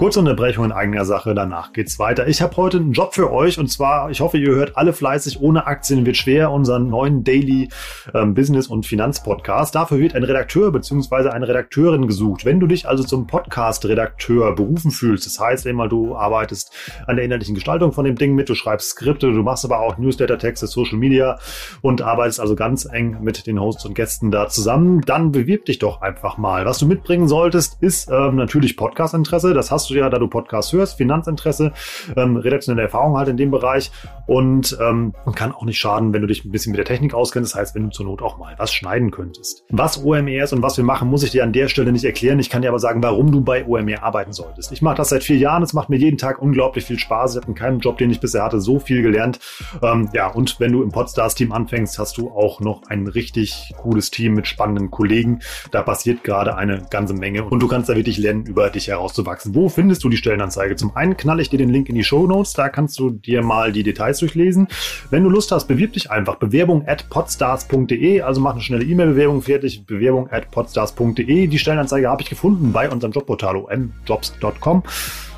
Kurze Unterbrechung in eigener Sache, danach geht's weiter. Ich habe heute einen Job für euch und zwar, ich hoffe, ihr hört alle fleißig, ohne Aktien wird schwer, unseren neuen Daily ähm, Business- und Finanzpodcast. Dafür wird ein Redakteur bzw. eine Redakteurin gesucht. Wenn du dich also zum Podcast-Redakteur berufen fühlst, das heißt einmal, du arbeitest an der inhaltlichen Gestaltung von dem Ding mit, du schreibst Skripte, du machst aber auch Newsletter-Texte, Social Media und arbeitest also ganz eng mit den Hosts und Gästen da zusammen, dann bewirb dich doch einfach mal. Was du mitbringen solltest, ist ähm, natürlich Podcast-Interesse. Das hast du ja, da du Podcasts hörst, Finanzinteresse, ähm, redaktionelle Erfahrung halt in dem Bereich und ähm, kann auch nicht schaden, wenn du dich ein bisschen mit der Technik auskennst. Das heißt, wenn du zur Not auch mal was schneiden könntest. Was OMR ist und was wir machen, muss ich dir an der Stelle nicht erklären. Ich kann dir aber sagen, warum du bei OMR arbeiten solltest. Ich mache das seit vier Jahren. Es macht mir jeden Tag unglaublich viel Spaß. Ich habe in keinem Job, den ich bisher hatte, so viel gelernt. Ähm, ja, und wenn du im Podstars-Team anfängst, hast du auch noch ein richtig cooles Team mit spannenden Kollegen. Da passiert gerade eine ganze Menge und du kannst da wirklich lernen, über dich herauszuwachsen. Wo findest du die Stellenanzeige? Zum einen knalle ich dir den Link in die Show Notes, da kannst du dir mal die Details durchlesen. Wenn du Lust hast, bewirb dich einfach. Bewerbung at podstars.de, also mach eine schnelle E-Mail-Bewerbung fertig. Bewerbung at podstars.de. Die Stellenanzeige habe ich gefunden bei unserem Jobportal omjobs.com.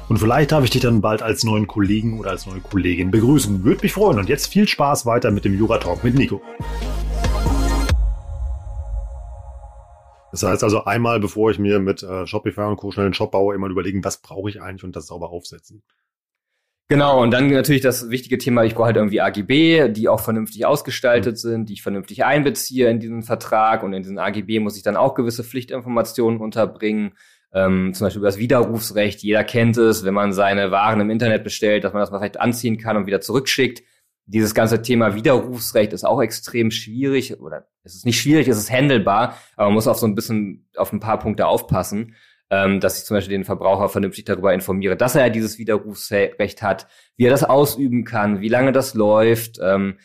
Und vielleicht darf ich dich dann bald als neuen Kollegen oder als neue Kollegin begrüßen. Würde mich freuen. Und jetzt viel Spaß weiter mit dem Jura Talk mit Nico. Das heißt also einmal, bevor ich mir mit äh, Shopify und Co. schnell einen Shop baue, immer überlegen, was brauche ich eigentlich und das sauber aufsetzen. Genau, und dann natürlich das wichtige Thema, ich brauche halt irgendwie AGB, die auch vernünftig ausgestaltet mhm. sind, die ich vernünftig einbeziehe in diesen Vertrag und in diesen AGB muss ich dann auch gewisse Pflichtinformationen unterbringen. Ähm, zum Beispiel über das Widerrufsrecht. Jeder kennt es, wenn man seine Waren im Internet bestellt, dass man das mal vielleicht anziehen kann und wieder zurückschickt Dieses ganze Thema Widerrufsrecht ist auch extrem schwierig oder es ist nicht schwierig, es ist handelbar, aber man muss auf so ein bisschen auf ein paar Punkte aufpassen, ähm, dass ich zum Beispiel den Verbraucher vernünftig darüber informiere, dass er ja dieses Widerrufsrecht hat, wie er das ausüben kann, wie lange das läuft. Ähm,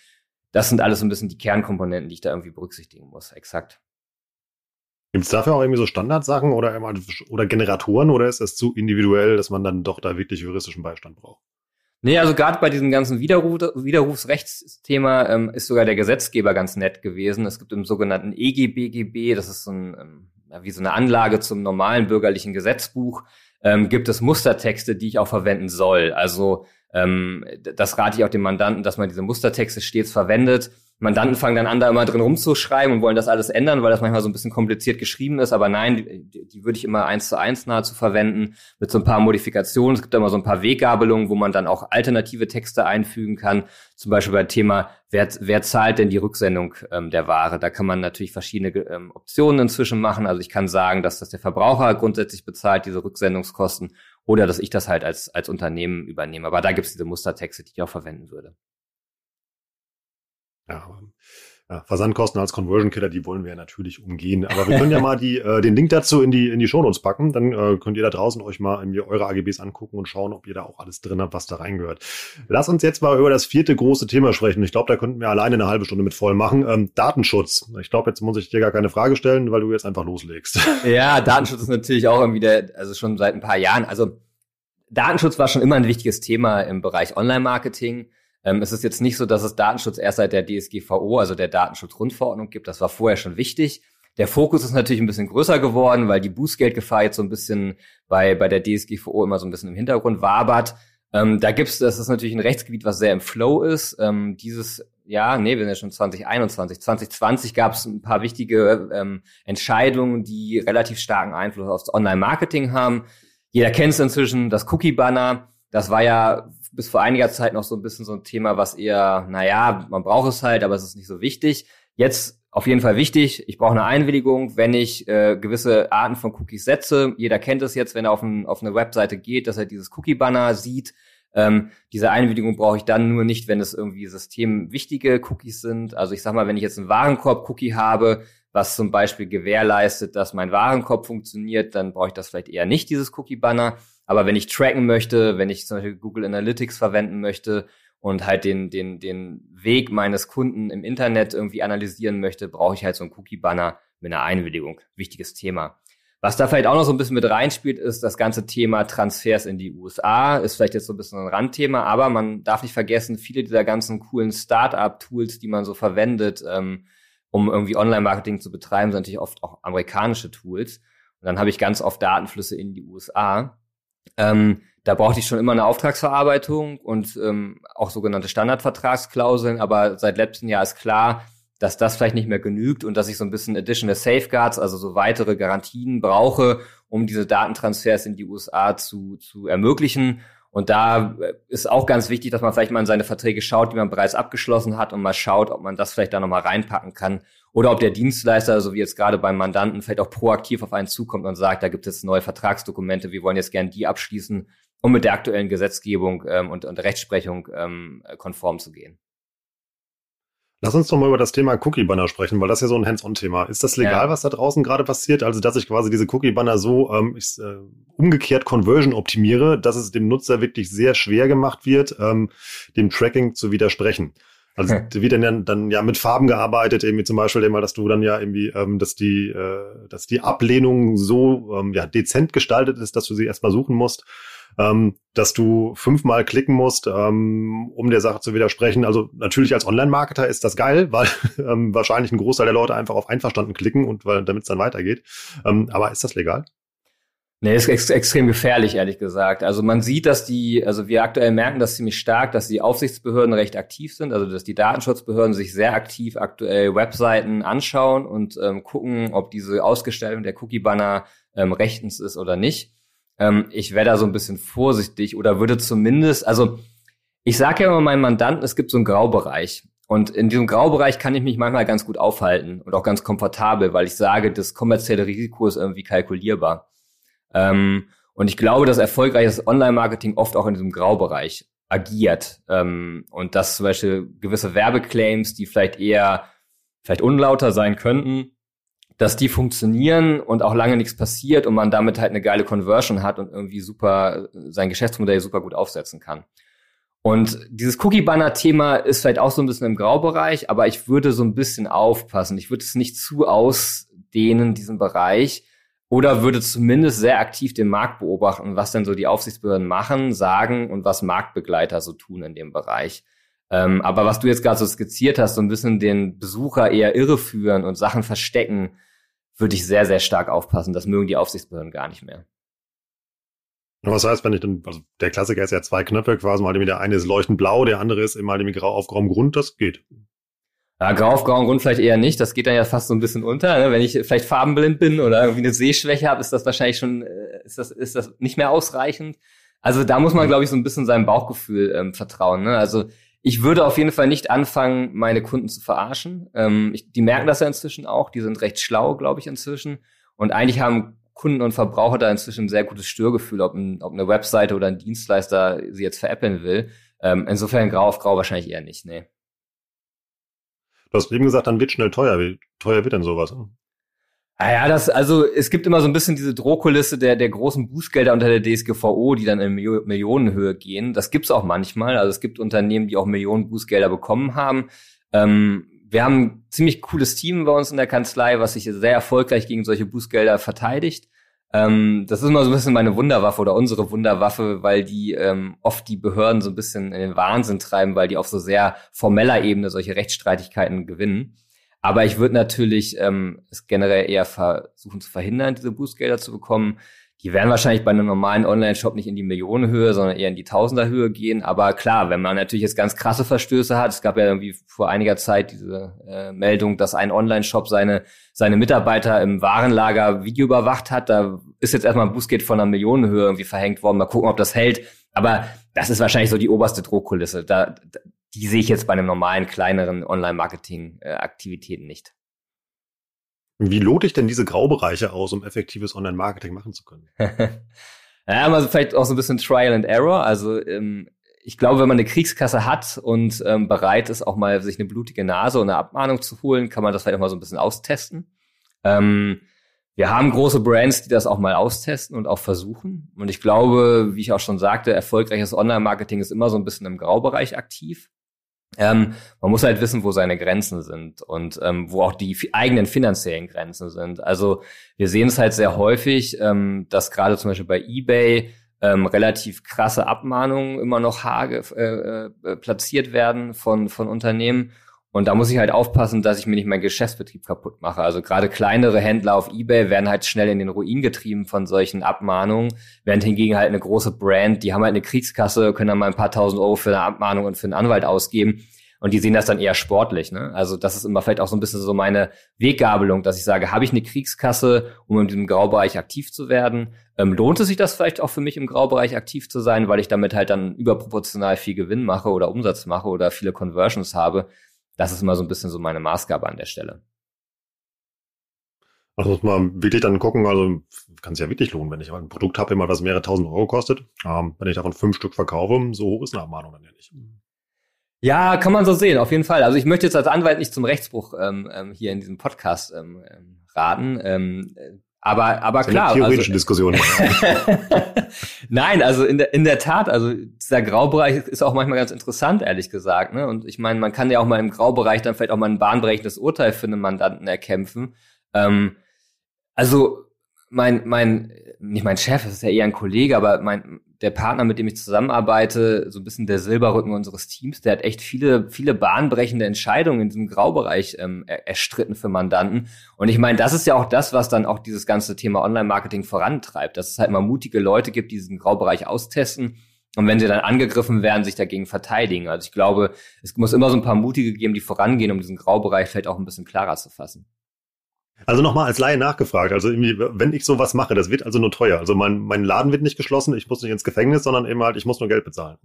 das sind alles so ein bisschen die Kernkomponenten, die ich da irgendwie berücksichtigen muss. Exakt. Gibt es dafür auch irgendwie so Standardsachen oder, oder Generatoren oder ist das zu individuell, dass man dann doch da wirklich juristischen Beistand braucht? Nee, also gerade bei diesem ganzen Widerruf, Widerrufsrechtsthema ähm, ist sogar der Gesetzgeber ganz nett gewesen. Es gibt im sogenannten EGBGB, das ist so ein, ähm, wie so eine Anlage zum normalen bürgerlichen Gesetzbuch, ähm, gibt es Mustertexte, die ich auch verwenden soll. Also ähm, das rate ich auch dem Mandanten, dass man diese Mustertexte stets verwendet Mandanten fangen dann an, da immer drin rumzuschreiben und wollen das alles ändern, weil das manchmal so ein bisschen kompliziert geschrieben ist. Aber nein, die, die würde ich immer eins zu eins nahezu verwenden mit so ein paar Modifikationen. Es gibt immer so ein paar Weggabelungen, wo man dann auch alternative Texte einfügen kann. Zum Beispiel beim Thema, wer, wer zahlt denn die Rücksendung ähm, der Ware? Da kann man natürlich verschiedene ähm, Optionen inzwischen machen. Also ich kann sagen, dass das der Verbraucher grundsätzlich bezahlt, diese Rücksendungskosten, oder dass ich das halt als, als Unternehmen übernehme. Aber da gibt es diese Mustertexte, die ich auch verwenden würde. Ja, ja, Versandkosten als Conversion Killer, die wollen wir natürlich umgehen. Aber wir können ja mal die, äh, den Link dazu in die, in die Shownotes packen. Dann äh, könnt ihr da draußen euch mal eure AGBs angucken und schauen, ob ihr da auch alles drin habt, was da reingehört. Lass uns jetzt mal über das vierte große Thema sprechen. Ich glaube, da könnten wir alleine eine halbe Stunde mit voll machen. Ähm, Datenschutz. Ich glaube, jetzt muss ich dir gar keine Frage stellen, weil du jetzt einfach loslegst. Ja, Datenschutz ist natürlich auch irgendwie der, also schon seit ein paar Jahren. Also Datenschutz war schon immer ein wichtiges Thema im Bereich Online-Marketing. Ähm, es ist jetzt nicht so, dass es Datenschutz erst seit der DSGVO, also der Datenschutzgrundverordnung gibt. Das war vorher schon wichtig. Der Fokus ist natürlich ein bisschen größer geworden, weil die Bußgeldgefahr jetzt so ein bisschen bei, bei der DSGVO immer so ein bisschen im Hintergrund wabert. Ähm, da gibt's, das ist natürlich ein Rechtsgebiet, was sehr im Flow ist. Ähm, dieses ja, nee, wir sind ja schon 2021. 2020 gab es ein paar wichtige ähm, Entscheidungen, die relativ starken Einfluss aufs Online-Marketing haben. Jeder kennt es inzwischen, das Cookie-Banner. Das war ja bis vor einiger Zeit noch so ein bisschen so ein Thema, was eher, naja, man braucht es halt, aber es ist nicht so wichtig. Jetzt auf jeden Fall wichtig. Ich brauche eine Einwilligung, wenn ich äh, gewisse Arten von Cookies setze. Jeder kennt es jetzt, wenn er auf, ein, auf eine Webseite geht, dass er dieses Cookie-Banner sieht. Ähm, diese Einwilligung brauche ich dann nur nicht, wenn es irgendwie systemwichtige Cookies sind. Also ich sag mal, wenn ich jetzt einen Warenkorb-Cookie habe, was zum Beispiel gewährleistet, dass mein Warenkorb funktioniert, dann brauche ich das vielleicht eher nicht, dieses Cookie-Banner. Aber wenn ich tracken möchte, wenn ich zum Beispiel Google Analytics verwenden möchte und halt den, den, den Weg meines Kunden im Internet irgendwie analysieren möchte, brauche ich halt so einen Cookie-Banner mit einer Einwilligung. Wichtiges Thema. Was da vielleicht auch noch so ein bisschen mit reinspielt, ist das ganze Thema Transfers in die USA. Ist vielleicht jetzt so ein bisschen ein Randthema, aber man darf nicht vergessen, viele dieser ganzen coolen Start-up-Tools, die man so verwendet, ähm, um irgendwie Online-Marketing zu betreiben, sind natürlich oft auch amerikanische Tools. Und dann habe ich ganz oft Datenflüsse in die USA. Ähm, da brauchte ich schon immer eine Auftragsverarbeitung und ähm, auch sogenannte Standardvertragsklauseln, aber seit letztem Jahr ist klar, dass das vielleicht nicht mehr genügt und dass ich so ein bisschen additional Safeguards, also so weitere Garantien brauche, um diese Datentransfers in die USA zu, zu ermöglichen. Und da ist auch ganz wichtig, dass man vielleicht mal in seine Verträge schaut, die man bereits abgeschlossen hat und mal schaut, ob man das vielleicht da nochmal reinpacken kann. Oder ob der Dienstleister, so wie jetzt gerade beim Mandanten, vielleicht auch proaktiv auf einen zukommt und sagt, da gibt es neue Vertragsdokumente, wir wollen jetzt gern die abschließen, um mit der aktuellen Gesetzgebung ähm, und, und Rechtsprechung ähm, konform zu gehen. Lass uns doch mal über das Thema Cookie-Banner sprechen, weil das ja so ein Hands-on-Thema. Ist das legal, ja. was da draußen gerade passiert? Also, dass ich quasi diese Cookie-Banner so ähm, ich, äh, umgekehrt Conversion optimiere, dass es dem Nutzer wirklich sehr schwer gemacht wird, ähm, dem Tracking zu widersprechen. Also wird dann, dann ja mit Farben gearbeitet, irgendwie zum Beispiel immer, dass du dann ja irgendwie, ähm, dass die, äh, dass die Ablehnung so ähm, ja dezent gestaltet ist, dass du sie erstmal suchen musst ähm, dass du fünfmal klicken musst, ähm, um der Sache zu widersprechen. Also natürlich als Online-Marketer ist das geil, weil ähm, wahrscheinlich ein Großteil der Leute einfach auf Einverstanden klicken und weil damit es dann weitergeht. Ähm, aber ist das legal? Nee, ist ex extrem gefährlich, ehrlich gesagt. Also man sieht, dass die, also wir aktuell merken das ziemlich stark, dass die Aufsichtsbehörden recht aktiv sind, also dass die Datenschutzbehörden sich sehr aktiv aktuell Webseiten anschauen und ähm, gucken, ob diese Ausgestaltung der Cookie-Banner ähm, rechtens ist oder nicht. Ähm, ich wäre da so ein bisschen vorsichtig oder würde zumindest, also ich sage ja immer meinen Mandanten, es gibt so einen Graubereich. Und in diesem Graubereich kann ich mich manchmal ganz gut aufhalten und auch ganz komfortabel, weil ich sage, das kommerzielle Risiko ist irgendwie kalkulierbar. Ähm, und ich glaube, dass erfolgreiches Online-Marketing oft auch in diesem Graubereich agiert. Ähm, und dass zum Beispiel gewisse Werbeclaims, die vielleicht eher vielleicht unlauter sein könnten, dass die funktionieren und auch lange nichts passiert und man damit halt eine geile Conversion hat und irgendwie super sein Geschäftsmodell super gut aufsetzen kann. Und dieses Cookie-Banner-Thema ist vielleicht auch so ein bisschen im Graubereich, aber ich würde so ein bisschen aufpassen. Ich würde es nicht zu ausdehnen, diesen Bereich, oder würde zumindest sehr aktiv den Markt beobachten, was denn so die Aufsichtsbehörden machen, sagen und was Marktbegleiter so tun in dem Bereich. Ähm, aber was du jetzt gerade so skizziert hast, so ein bisschen den Besucher eher irreführen und Sachen verstecken, würde ich sehr, sehr stark aufpassen. Das mögen die Aufsichtsbehörden gar nicht mehr. Was heißt, wenn ich dann, also der Klassiker ist ja zwei Knöpfe quasi, mal der eine ist leuchtend blau, der andere ist immer dem grau auf grauem Grund, das geht. Ja, grau auf grauem Grund vielleicht eher nicht. Das geht dann ja fast so ein bisschen unter. Ne? Wenn ich vielleicht farbenblind bin oder irgendwie eine Sehschwäche habe, ist das wahrscheinlich schon, äh, ist das, ist das nicht mehr ausreichend. Also da muss man, mhm. glaube ich, so ein bisschen seinem Bauchgefühl ähm, vertrauen. Ne? Also ich würde auf jeden Fall nicht anfangen, meine Kunden zu verarschen. Ähm, ich, die merken das ja inzwischen auch. Die sind recht schlau, glaube ich, inzwischen. Und eigentlich haben Kunden und Verbraucher da inzwischen ein sehr gutes Störgefühl, ob, ein, ob eine Webseite oder ein Dienstleister sie jetzt veräppeln will. Ähm, insofern grau auf grau wahrscheinlich eher nicht, nee. Du hast eben gesagt, dann wird schnell teuer. Wie teuer wird denn sowas? Ah ja, das, also es gibt immer so ein bisschen diese Drohkulisse der, der großen Bußgelder unter der DSGVO, die dann in Millionenhöhe gehen. Das gibt's auch manchmal. Also es gibt Unternehmen, die auch Millionen Bußgelder bekommen haben. Ähm, wir haben ein ziemlich cooles Team bei uns in der Kanzlei, was sich sehr erfolgreich gegen solche Bußgelder verteidigt. Ähm, das ist immer so ein bisschen meine Wunderwaffe oder unsere Wunderwaffe, weil die ähm, oft die Behörden so ein bisschen in den Wahnsinn treiben, weil die auf so sehr formeller Ebene solche Rechtsstreitigkeiten gewinnen. Aber ich würde natürlich ähm, es generell eher versuchen zu verhindern, diese Bußgelder zu bekommen. Die werden wahrscheinlich bei einem normalen Online-Shop nicht in die Millionenhöhe, sondern eher in die Tausenderhöhe gehen. Aber klar, wenn man natürlich jetzt ganz krasse Verstöße hat, es gab ja irgendwie vor einiger Zeit diese äh, Meldung, dass ein Online-Shop seine, seine Mitarbeiter im Warenlager Video überwacht hat, da ist jetzt erstmal ein Bußgeld von einer Millionenhöhe irgendwie verhängt worden. Mal gucken, ob das hält. Aber das ist wahrscheinlich so die oberste Drohkulisse. Da, die sehe ich jetzt bei einem normalen, kleineren Online-Marketing-Aktivitäten nicht. Wie lote ich denn diese Graubereiche aus, um effektives Online-Marketing machen zu können? ja, also vielleicht auch so ein bisschen Trial and Error. Also ähm, ich glaube, wenn man eine Kriegskasse hat und ähm, bereit ist, auch mal sich eine blutige Nase und eine Abmahnung zu holen, kann man das vielleicht auch mal so ein bisschen austesten. Ähm, wir haben große Brands, die das auch mal austesten und auch versuchen. Und ich glaube, wie ich auch schon sagte, erfolgreiches Online-Marketing ist immer so ein bisschen im Graubereich aktiv. Ähm, man muss halt wissen, wo seine Grenzen sind und ähm, wo auch die eigenen finanziellen Grenzen sind. Also wir sehen es halt sehr häufig, ähm, dass gerade zum Beispiel bei eBay ähm, relativ krasse Abmahnungen immer noch hage, äh, äh, platziert werden von, von Unternehmen und da muss ich halt aufpassen, dass ich mir nicht meinen Geschäftsbetrieb kaputt mache. Also gerade kleinere Händler auf eBay werden halt schnell in den Ruin getrieben von solchen Abmahnungen, während hingegen halt eine große Brand, die haben halt eine Kriegskasse, können dann mal ein paar tausend Euro für eine Abmahnung und für einen Anwalt ausgeben. Und die sehen das dann eher sportlich. Ne? Also das ist immer vielleicht auch so ein bisschen so meine Weggabelung, dass ich sage, habe ich eine Kriegskasse, um in diesem Graubereich aktiv zu werden? Ähm, lohnt es sich das vielleicht auch für mich im Graubereich aktiv zu sein, weil ich damit halt dann überproportional viel Gewinn mache oder Umsatz mache oder viele Conversions habe? Das ist immer so ein bisschen so meine Maßgabe an der Stelle. Also muss man wirklich dann gucken, also kann es ja wirklich lohnen, wenn ich ein Produkt habe, immer was mehrere tausend Euro kostet. Ähm, wenn ich davon fünf Stück verkaufe, so hoch ist eine Abmahnung dann ja nicht. Ja, kann man so sehen, auf jeden Fall. Also ich möchte jetzt als Anwalt nicht zum Rechtsbruch ähm, ähm hier in diesem Podcast ähm, ähm raten. Ähm, aber, aber das klar. Eine theoretische also, Diskussion. Nein, also in der, in der Tat, also dieser Graubereich ist auch manchmal ganz interessant, ehrlich gesagt. Ne? Und ich meine, man kann ja auch mal im Graubereich dann vielleicht auch mal ein bahnbrechendes Urteil für einen Mandanten erkämpfen. Ähm, also mein, mein, nicht mein Chef, das ist ja eher ein Kollege, aber mein, der Partner, mit dem ich zusammenarbeite, so ein bisschen der Silberrücken unseres Teams, der hat echt viele, viele bahnbrechende Entscheidungen in diesem Graubereich ähm, erstritten für Mandanten. Und ich meine, das ist ja auch das, was dann auch dieses ganze Thema Online-Marketing vorantreibt, dass es halt mal mutige Leute gibt, die diesen Graubereich austesten und wenn sie dann angegriffen werden, sich dagegen verteidigen. Also ich glaube, es muss immer so ein paar mutige geben, die vorangehen, um diesen Graubereich vielleicht auch ein bisschen klarer zu fassen. Also nochmal als Laie nachgefragt. Also irgendwie, wenn ich sowas mache, das wird also nur teuer. Also mein, mein Laden wird nicht geschlossen, ich muss nicht ins Gefängnis, sondern eben halt, ich muss nur Geld bezahlen.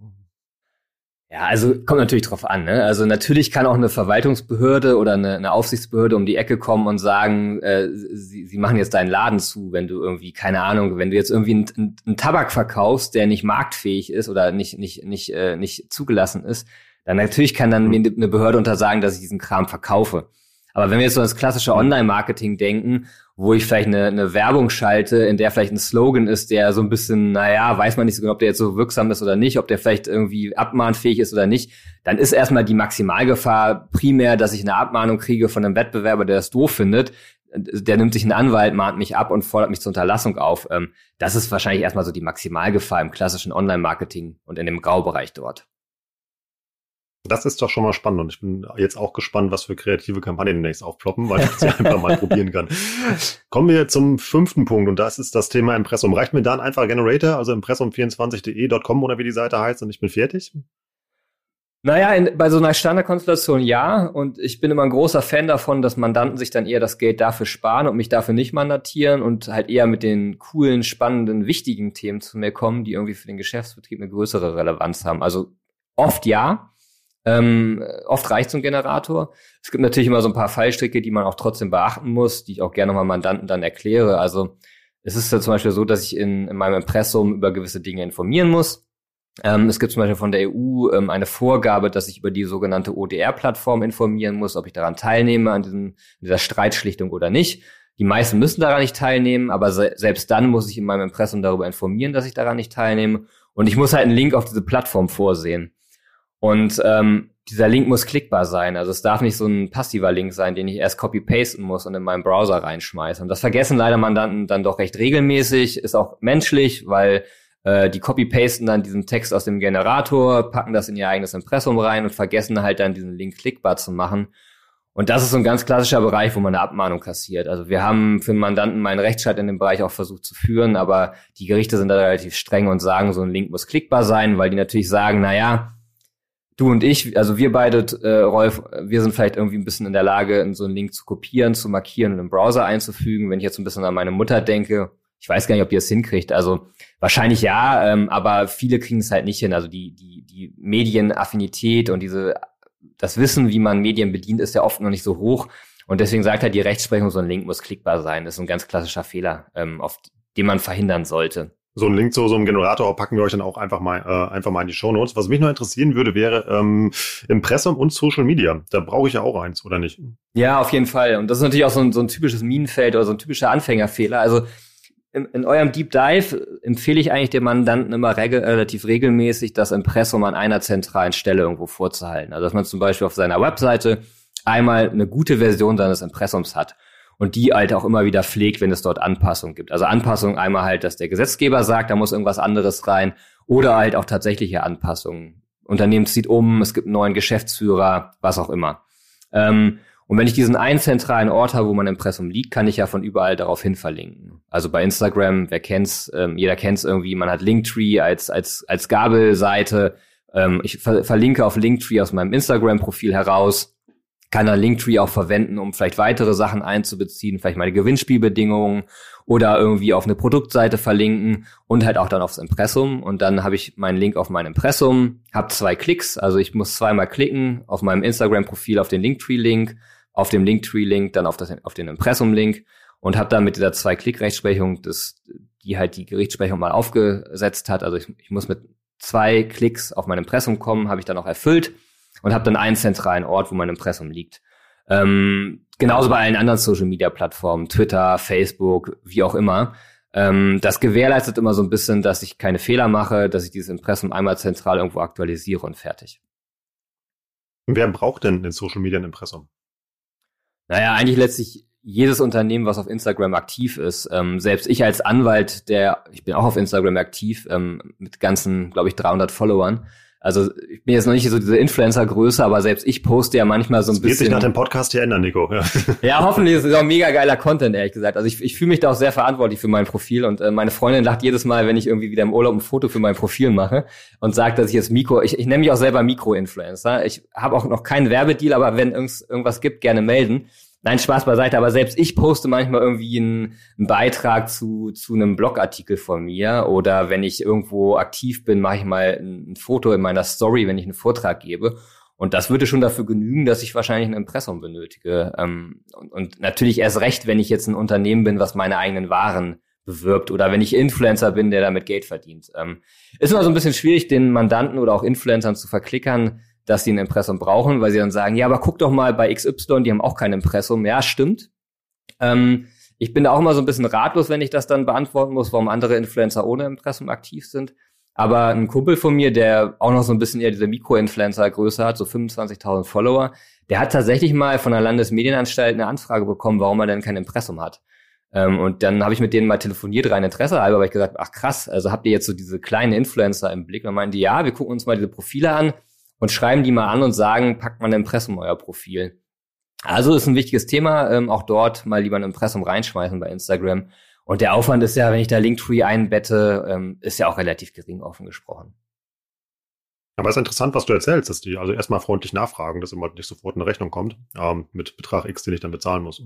Ja, also kommt natürlich drauf an. Ne? Also natürlich kann auch eine Verwaltungsbehörde oder eine, eine Aufsichtsbehörde um die Ecke kommen und sagen, äh, sie, sie machen jetzt deinen Laden zu, wenn du irgendwie, keine Ahnung, wenn du jetzt irgendwie einen, einen Tabak verkaufst, der nicht marktfähig ist oder nicht, nicht, nicht, äh, nicht zugelassen ist, dann natürlich kann dann mir eine Behörde untersagen, dass ich diesen Kram verkaufe. Aber wenn wir jetzt so das klassische Online-Marketing denken wo ich vielleicht eine, eine Werbung schalte, in der vielleicht ein Slogan ist, der so ein bisschen, naja, weiß man nicht so genau, ob der jetzt so wirksam ist oder nicht, ob der vielleicht irgendwie abmahnfähig ist oder nicht, dann ist erstmal die Maximalgefahr primär, dass ich eine Abmahnung kriege von einem Wettbewerber, der das doof findet. Der nimmt sich einen Anwalt, mahnt mich ab und fordert mich zur Unterlassung auf. Ähm, das ist wahrscheinlich erstmal so die Maximalgefahr im klassischen Online-Marketing und in dem Graubereich dort. Das ist doch schon mal spannend und ich bin jetzt auch gespannt, was für kreative Kampagnen demnächst aufploppen, weil ich sie einfach mal probieren kann. Kommen wir zum fünften Punkt und das ist das Thema Impressum. Reicht mir da ein einfacher Generator, also impressum24.de.com oder wie die Seite heißt und ich bin fertig? Naja, in, bei so einer Standardkonstellation ja. Und ich bin immer ein großer Fan davon, dass Mandanten sich dann eher das Geld dafür sparen und mich dafür nicht mandatieren und halt eher mit den coolen, spannenden, wichtigen Themen zu mir kommen, die irgendwie für den Geschäftsbetrieb eine größere Relevanz haben. Also oft ja. Ähm, oft reicht so ein Generator. Es gibt natürlich immer so ein paar Fallstricke, die man auch trotzdem beachten muss, die ich auch gerne nochmal Mandanten dann erkläre. Also es ist ja zum Beispiel so, dass ich in, in meinem Impressum über gewisse Dinge informieren muss. Ähm, es gibt zum Beispiel von der EU ähm, eine Vorgabe, dass ich über die sogenannte ODR-Plattform informieren muss, ob ich daran teilnehme, an diesem, dieser Streitschlichtung oder nicht. Die meisten müssen daran nicht teilnehmen, aber se selbst dann muss ich in meinem Impressum darüber informieren, dass ich daran nicht teilnehme. Und ich muss halt einen Link auf diese Plattform vorsehen. Und ähm, dieser Link muss klickbar sein. Also es darf nicht so ein passiver Link sein, den ich erst copy-pasten muss und in meinen Browser reinschmeiße. Und das vergessen leider Mandanten dann doch recht regelmäßig, ist auch menschlich, weil äh, die copy-pasten dann diesen Text aus dem Generator, packen das in ihr eigenes Impressum rein und vergessen halt dann diesen Link klickbar zu machen. Und das ist so ein ganz klassischer Bereich, wo man eine Abmahnung kassiert. Also wir haben für Mandanten meinen Rechtsstreit in dem Bereich auch versucht zu führen, aber die Gerichte sind da relativ streng und sagen, so ein Link muss klickbar sein, weil die natürlich sagen, na ja, du und ich, also wir beide, äh, Rolf, wir sind vielleicht irgendwie ein bisschen in der Lage, so einen Link zu kopieren, zu markieren und im Browser einzufügen. Wenn ich jetzt ein bisschen an meine Mutter denke, ich weiß gar nicht, ob die es hinkriegt. Also wahrscheinlich ja, ähm, aber viele kriegen es halt nicht hin. Also die, die, die Medienaffinität und diese, das Wissen, wie man Medien bedient, ist ja oft noch nicht so hoch. Und deswegen sagt halt die Rechtsprechung, so ein Link muss klickbar sein. Das ist ein ganz klassischer Fehler, ähm, auf den man verhindern sollte so einen Link zu so einem Generator packen wir euch dann auch einfach mal, äh, einfach mal in die Show Notes. Was mich noch interessieren würde, wäre ähm, Impressum und Social Media. Da brauche ich ja auch eins, oder nicht? Ja, auf jeden Fall. Und das ist natürlich auch so ein, so ein typisches Minenfeld oder so ein typischer Anfängerfehler. Also in, in eurem Deep Dive empfehle ich eigentlich dem Mandanten immer reg relativ regelmäßig, das Impressum an einer zentralen Stelle irgendwo vorzuhalten. Also dass man zum Beispiel auf seiner Webseite einmal eine gute Version seines Impressums hat und die halt auch immer wieder pflegt, wenn es dort Anpassungen gibt. Also Anpassungen einmal halt, dass der Gesetzgeber sagt, da muss irgendwas anderes rein oder halt auch tatsächliche Anpassungen. Unternehmen zieht um, es gibt einen neuen Geschäftsführer, was auch immer. Ähm, und wenn ich diesen einen zentralen Ort habe, wo mein Impressum liegt, kann ich ja von überall darauf hin verlinken. Also bei Instagram, wer kennt's, ähm, jeder kennt's irgendwie, man hat Linktree als, als, als Gabelseite. Ähm, ich ver verlinke auf Linktree aus meinem Instagram-Profil heraus kann er Linktree auch verwenden, um vielleicht weitere Sachen einzubeziehen, vielleicht meine Gewinnspielbedingungen oder irgendwie auf eine Produktseite verlinken und halt auch dann aufs Impressum. Und dann habe ich meinen Link auf mein Impressum, habe zwei Klicks, also ich muss zweimal klicken auf meinem Instagram-Profil auf den Linktree-Link, auf dem Linktree-Link dann auf, das, auf den Impressum-Link und habe dann mit dieser Zwei-Klick-Rechtsprechung, die halt die Gerichtssprechung mal aufgesetzt hat, also ich, ich muss mit zwei Klicks auf mein Impressum kommen, habe ich dann auch erfüllt und habe dann einen zentralen Ort, wo mein Impressum liegt. Ähm, genauso bei allen anderen Social-Media-Plattformen, Twitter, Facebook, wie auch immer. Ähm, das gewährleistet immer so ein bisschen, dass ich keine Fehler mache, dass ich dieses Impressum einmal zentral irgendwo aktualisiere und fertig. Wer braucht denn in Social Media ein Impressum? Naja, eigentlich letztlich jedes Unternehmen, was auf Instagram aktiv ist. Ähm, selbst ich als Anwalt, der, ich bin auch auf Instagram aktiv, ähm, mit ganzen, glaube ich, 300 Followern, also ich bin jetzt noch nicht so diese Influencer-Größe, aber selbst ich poste ja manchmal so ein das bisschen. Wird sich nach dem Podcast hier ändern, Nico. Ja, ja hoffentlich ist es auch mega geiler Content, ehrlich gesagt. Also ich, ich fühle mich da auch sehr verantwortlich für mein Profil und äh, meine Freundin lacht jedes Mal, wenn ich irgendwie wieder im Urlaub ein Foto für mein Profil mache und sagt, dass ich jetzt Mikro, ich, ich nenne mich auch selber Mikro-Influencer. Ich habe auch noch keinen Werbedeal, aber wenn irgendwas gibt, gerne melden. Nein, Spaß beiseite, aber selbst ich poste manchmal irgendwie einen, einen Beitrag zu, zu einem Blogartikel von mir oder wenn ich irgendwo aktiv bin, mache ich mal ein, ein Foto in meiner Story, wenn ich einen Vortrag gebe. Und das würde schon dafür genügen, dass ich wahrscheinlich ein Impressum benötige. Ähm, und, und natürlich erst recht, wenn ich jetzt ein Unternehmen bin, was meine eigenen Waren bewirbt oder wenn ich Influencer bin, der damit Geld verdient. Ähm, ist immer so ein bisschen schwierig, den Mandanten oder auch Influencern zu verklickern, dass sie ein Impressum brauchen, weil sie dann sagen, ja, aber guck doch mal bei XY, die haben auch kein Impressum. Ja, stimmt. Ähm, ich bin da auch immer so ein bisschen ratlos, wenn ich das dann beantworten muss, warum andere Influencer ohne Impressum aktiv sind. Aber ein Kumpel von mir, der auch noch so ein bisschen eher diese Mikro-Influencer-Größe hat, so 25.000 Follower, der hat tatsächlich mal von der Landesmedienanstalt eine Anfrage bekommen, warum er denn kein Impressum hat. Ähm, und dann habe ich mit denen mal telefoniert, rein Interesse halber, weil ich gesagt, ach krass, also habt ihr jetzt so diese kleinen Influencer im Blick? Und dann meinen die, ja, wir gucken uns mal diese Profile an und schreiben die mal an und sagen, packt mal ein Impressum euer Profil. Also ist ein wichtiges Thema, ähm, auch dort mal lieber ein Impressum reinschmeißen bei Instagram. Und der Aufwand ist ja, wenn ich da Linktree einbette, ähm, ist ja auch relativ gering offen gesprochen. Aber es ist interessant, was du erzählst, dass die also erstmal freundlich nachfragen, dass immer nicht sofort eine Rechnung kommt ähm, mit Betrag X, den ich dann bezahlen muss.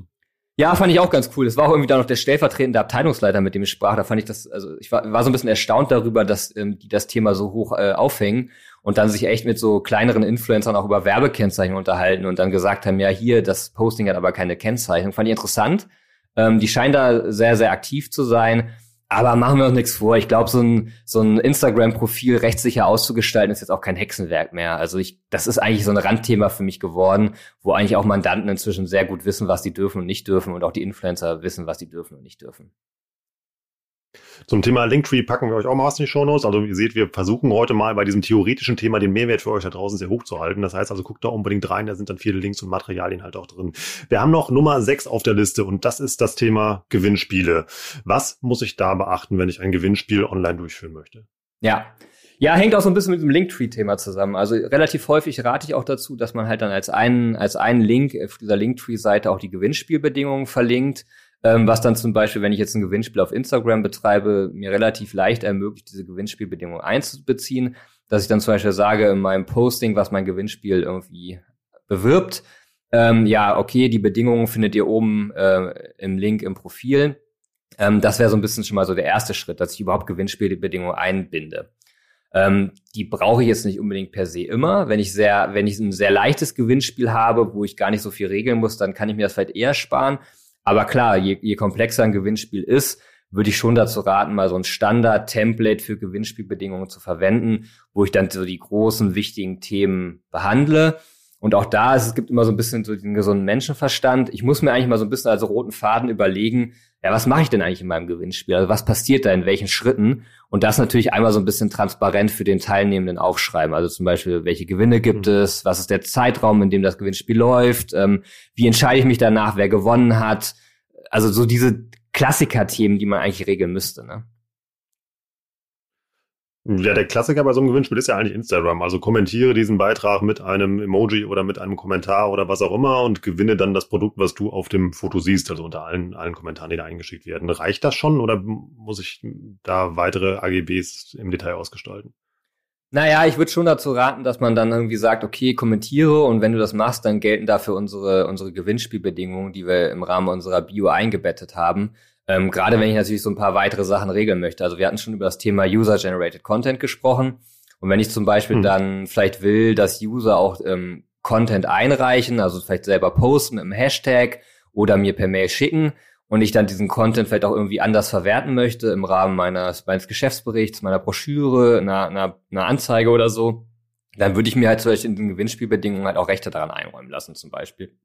Ja, fand ich auch ganz cool. Es war auch irgendwie dann noch der stellvertretende Abteilungsleiter, mit dem ich sprach. Da fand ich das, also ich war, war so ein bisschen erstaunt darüber, dass ähm, die das Thema so hoch äh, aufhängen und dann sich echt mit so kleineren Influencern auch über Werbekennzeichnungen unterhalten und dann gesagt haben, ja, hier, das Posting hat aber keine Kennzeichnung. Fand ich interessant. Ähm, die scheinen da sehr, sehr aktiv zu sein. Aber machen wir uns nichts vor. Ich glaube, so ein, so ein Instagram-Profil rechtssicher auszugestalten, ist jetzt auch kein Hexenwerk mehr. Also ich, das ist eigentlich so ein Randthema für mich geworden, wo eigentlich auch Mandanten inzwischen sehr gut wissen, was sie dürfen und nicht dürfen und auch die Influencer wissen, was sie dürfen und nicht dürfen. Zum Thema Linktree packen wir euch auch mal was in die Shownotes. Also ihr seht, wir versuchen heute mal bei diesem theoretischen Thema den Mehrwert für euch da draußen sehr hoch zu halten. Das heißt also, guckt da unbedingt rein, da sind dann viele Links und Materialien halt auch drin. Wir haben noch Nummer 6 auf der Liste und das ist das Thema Gewinnspiele. Was muss ich da beachten, wenn ich ein Gewinnspiel online durchführen möchte? Ja, ja, hängt auch so ein bisschen mit dem Linktree-Thema zusammen. Also relativ häufig rate ich auch dazu, dass man halt dann als einen, als einen Link auf dieser Linktree-Seite auch die Gewinnspielbedingungen verlinkt ähm, was dann zum Beispiel, wenn ich jetzt ein Gewinnspiel auf Instagram betreibe, mir relativ leicht ermöglicht, diese Gewinnspielbedingungen einzubeziehen, dass ich dann zum Beispiel sage in meinem Posting, was mein Gewinnspiel irgendwie bewirbt, ähm, ja, okay, die Bedingungen findet ihr oben äh, im Link im Profil. Ähm, das wäre so ein bisschen schon mal so der erste Schritt, dass ich überhaupt Gewinnspielbedingungen einbinde. Ähm, die brauche ich jetzt nicht unbedingt per se immer. Wenn ich sehr, wenn ich ein sehr leichtes Gewinnspiel habe, wo ich gar nicht so viel regeln muss, dann kann ich mir das vielleicht eher sparen. Aber klar, je, je komplexer ein Gewinnspiel ist, würde ich schon dazu raten, mal so ein Standard-Template für Gewinnspielbedingungen zu verwenden, wo ich dann so die großen, wichtigen Themen behandle. Und auch da ist, es gibt immer so ein bisschen so den gesunden Menschenverstand. Ich muss mir eigentlich mal so ein bisschen als roten Faden überlegen, ja, was mache ich denn eigentlich in meinem Gewinnspiel? Also was passiert da in welchen Schritten? Und das natürlich einmal so ein bisschen transparent für den Teilnehmenden aufschreiben. Also zum Beispiel, welche Gewinne gibt mhm. es? Was ist der Zeitraum, in dem das Gewinnspiel läuft? Ähm, wie entscheide ich mich danach, wer gewonnen hat? Also so diese Klassiker-Themen, die man eigentlich regeln müsste. Ne? Ja, der Klassiker bei so einem Gewinnspiel ist ja eigentlich Instagram. Also kommentiere diesen Beitrag mit einem Emoji oder mit einem Kommentar oder was auch immer und gewinne dann das Produkt, was du auf dem Foto siehst, also unter allen, allen Kommentaren, die da eingeschickt werden. Reicht das schon oder muss ich da weitere AGBs im Detail ausgestalten? Naja, ich würde schon dazu raten, dass man dann irgendwie sagt, okay, kommentiere und wenn du das machst, dann gelten dafür unsere, unsere Gewinnspielbedingungen, die wir im Rahmen unserer Bio eingebettet haben. Ähm, Gerade wenn ich natürlich so ein paar weitere Sachen regeln möchte. Also wir hatten schon über das Thema User-Generated Content gesprochen. Und wenn ich zum Beispiel hm. dann vielleicht will, dass User auch ähm, Content einreichen, also vielleicht selber posten mit einem Hashtag oder mir per Mail schicken und ich dann diesen Content vielleicht auch irgendwie anders verwerten möchte im Rahmen meines, meines Geschäftsberichts, meiner Broschüre, einer, einer, einer Anzeige oder so, dann würde ich mir halt zum Beispiel in den Gewinnspielbedingungen halt auch Rechte daran einräumen lassen zum Beispiel.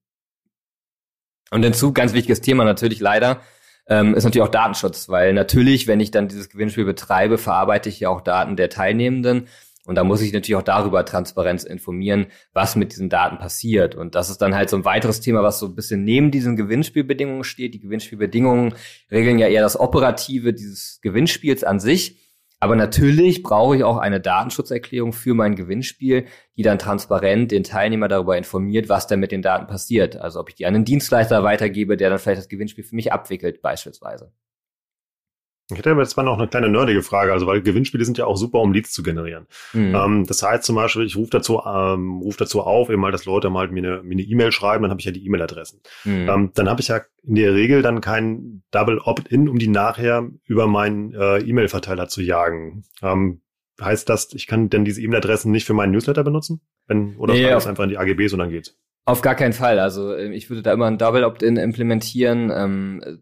Und hinzu, ganz wichtiges Thema natürlich leider, ähm, ist natürlich auch Datenschutz, weil natürlich, wenn ich dann dieses Gewinnspiel betreibe, verarbeite ich ja auch Daten der Teilnehmenden. Und da muss ich natürlich auch darüber Transparenz informieren, was mit diesen Daten passiert. Und das ist dann halt so ein weiteres Thema, was so ein bisschen neben diesen Gewinnspielbedingungen steht. Die Gewinnspielbedingungen regeln ja eher das Operative dieses Gewinnspiels an sich. Aber natürlich brauche ich auch eine Datenschutzerklärung für mein Gewinnspiel, die dann transparent den Teilnehmer darüber informiert, was denn mit den Daten passiert. Also ob ich die an einen Dienstleister weitergebe, der dann vielleicht das Gewinnspiel für mich abwickelt, beispielsweise. Ich hätte aber jetzt mal noch eine kleine nerdige Frage, also weil Gewinnspiele sind ja auch super, um Leads zu generieren. Mhm. Ähm, das heißt zum Beispiel, ich rufe dazu, ähm, ruf dazu auf, eben mal, dass Leute mal mir eine E-Mail e schreiben, dann habe ich ja die E-Mail-Adressen. Mhm. Ähm, dann habe ich ja in der Regel dann kein Double Opt-in, um die nachher über meinen äh, E-Mail-Verteiler zu jagen. Ähm, heißt das, ich kann denn diese E-Mail-Adressen nicht für meinen Newsletter benutzen? Wenn, oder nee, das einfach in die AGBs und dann geht's? Auf gar keinen Fall. Also ähm, ich würde da immer ein Double Opt-in implementieren, ähm,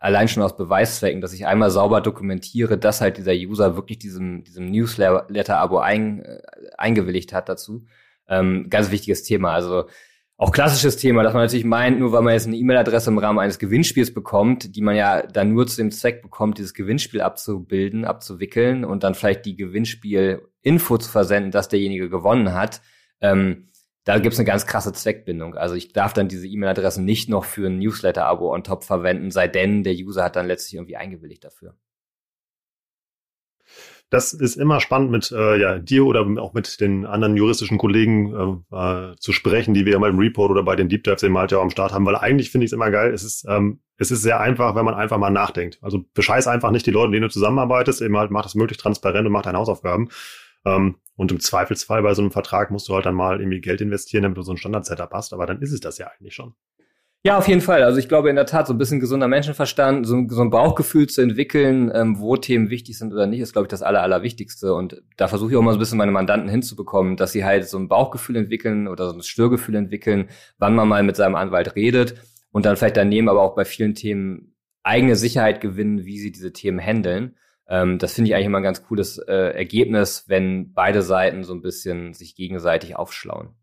allein schon aus Beweiszwecken, dass ich einmal sauber dokumentiere, dass halt dieser User wirklich diesem, diesem Newsletter-Abo ein, äh, eingewilligt hat dazu. Ähm, ganz wichtiges Thema. Also auch klassisches Thema, dass man natürlich meint, nur weil man jetzt eine E-Mail-Adresse im Rahmen eines Gewinnspiels bekommt, die man ja dann nur zu dem Zweck bekommt, dieses Gewinnspiel abzubilden, abzuwickeln und dann vielleicht die Gewinnspiel-Info zu versenden, dass derjenige gewonnen hat, ähm, da gibt's eine ganz krasse Zweckbindung. Also ich darf dann diese E-Mail-Adresse nicht noch für ein Newsletter-Abo on top verwenden, sei denn der User hat dann letztlich irgendwie eingewilligt dafür. Das ist immer spannend mit äh, ja, dir oder auch mit den anderen juristischen Kollegen äh, äh, zu sprechen, die wir ja mal im Report oder bei den Deep Dives eben halt ja am Start haben, weil eigentlich finde ich es immer geil. Es ist, ähm, es ist sehr einfach, wenn man einfach mal nachdenkt. Also bescheiß einfach nicht die Leute, mit denen du zusammenarbeitest, eben halt mach das möglichst transparent und mach deine Hausaufgaben. Ähm, und im Zweifelsfall bei so einem Vertrag musst du halt dann mal irgendwie Geld investieren, damit du so ein Standard-Setup hast. Aber dann ist es das ja eigentlich schon. Ja, auf jeden Fall. Also ich glaube in der Tat, so ein bisschen gesunder Menschenverstand, so, so ein Bauchgefühl zu entwickeln, ähm, wo Themen wichtig sind oder nicht, ist, glaube ich, das Aller, Allerwichtigste. Und da versuche ich auch mal so ein bisschen meine Mandanten hinzubekommen, dass sie halt so ein Bauchgefühl entwickeln oder so ein Störgefühl entwickeln, wann man mal mit seinem Anwalt redet und dann vielleicht daneben aber auch bei vielen Themen eigene Sicherheit gewinnen, wie sie diese Themen handeln. Ähm, das finde ich eigentlich immer ein ganz cooles äh, Ergebnis, wenn beide Seiten so ein bisschen sich gegenseitig aufschlauen.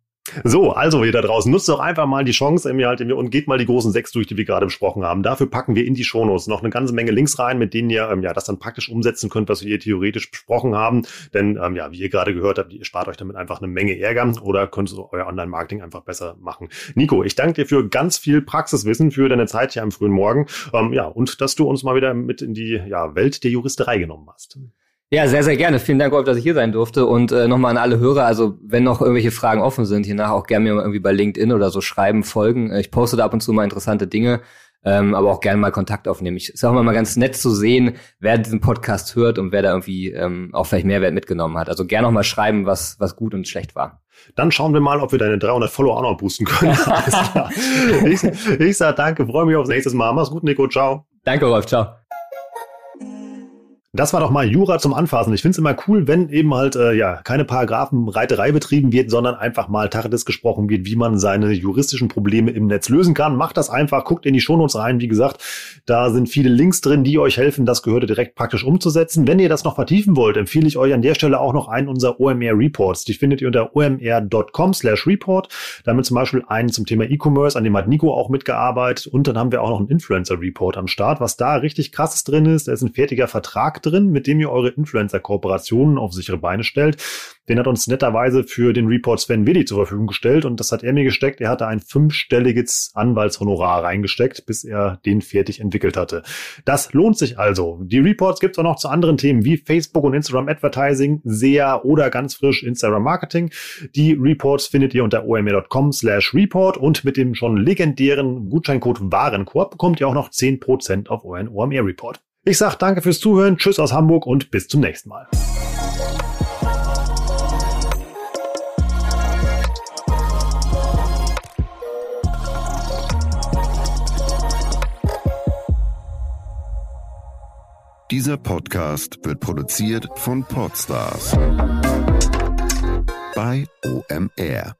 So, also ihr da draußen, nutzt doch einfach mal die Chance im halt und geht mal die großen sechs durch, die wir gerade besprochen haben. Dafür packen wir in die Shownotes noch eine ganze Menge Links rein, mit denen ihr ähm, ja das dann praktisch umsetzen könnt, was wir hier theoretisch besprochen haben. Denn ähm, ja, wie ihr gerade gehört habt, ihr spart euch damit einfach eine Menge Ärger oder könnt so euer Online-Marketing einfach besser machen. Nico, ich danke dir für ganz viel Praxiswissen, für deine Zeit hier am frühen Morgen. Ähm, ja, und dass du uns mal wieder mit in die ja, Welt der Juristerei genommen hast. Ja, sehr, sehr gerne. Vielen Dank, Rolf, dass ich hier sein durfte. Und äh, nochmal an alle Hörer, also wenn noch irgendwelche Fragen offen sind, hiernach auch gerne mir irgendwie bei LinkedIn oder so schreiben, folgen. Äh, ich poste da ab und zu mal interessante Dinge, ähm, aber auch gerne mal Kontakt aufnehmen. Ich ist auch immer mal ganz nett zu sehen, wer diesen Podcast hört und wer da irgendwie ähm, auch vielleicht Mehrwert mitgenommen hat. Also gerne noch mal schreiben, was, was gut und schlecht war. Dann schauen wir mal, ob wir deine 300 Follower auch noch boosten können. ich, ich sage danke, freue mich aufs nächste Mal. Mach's gut, Nico. Ciao. Danke, Rolf. Ciao. Das war doch mal Jura zum Anfassen. Ich finde es immer cool, wenn eben halt äh, ja keine Paragraphenreiterei betrieben wird, sondern einfach mal Tacheles gesprochen wird, wie man seine juristischen Probleme im Netz lösen kann. Macht das einfach, guckt in die Shownotes rein. Wie gesagt, da sind viele Links drin, die euch helfen, das Gehörte direkt praktisch umzusetzen. Wenn ihr das noch vertiefen wollt, empfehle ich euch an der Stelle auch noch einen unserer OMR Reports. Die findet ihr unter omr.com slash report. Damit zum Beispiel einen zum Thema E-Commerce, an dem hat Nico auch mitgearbeitet. Und dann haben wir auch noch einen Influencer Report am Start. Was da richtig krasses drin ist, da ist ein fertiger Vertrag drin, mit dem ihr eure Influencer-Kooperationen auf sichere Beine stellt. Den hat uns netterweise für den Report Sven Willi zur Verfügung gestellt und das hat er mir gesteckt. Er hatte ein fünfstelliges Anwaltshonorar reingesteckt, bis er den fertig entwickelt hatte. Das lohnt sich also. Die Reports gibt es auch noch zu anderen Themen wie Facebook und Instagram Advertising, SEA oder ganz frisch Instagram Marketing. Die Reports findet ihr unter omr.com slash report und mit dem schon legendären Gutscheincode Warenkorb bekommt ihr auch noch 10% auf euren OMR Report. Ich sage danke fürs Zuhören, tschüss aus Hamburg und bis zum nächsten Mal. Dieser Podcast wird produziert von Podstars bei OMR.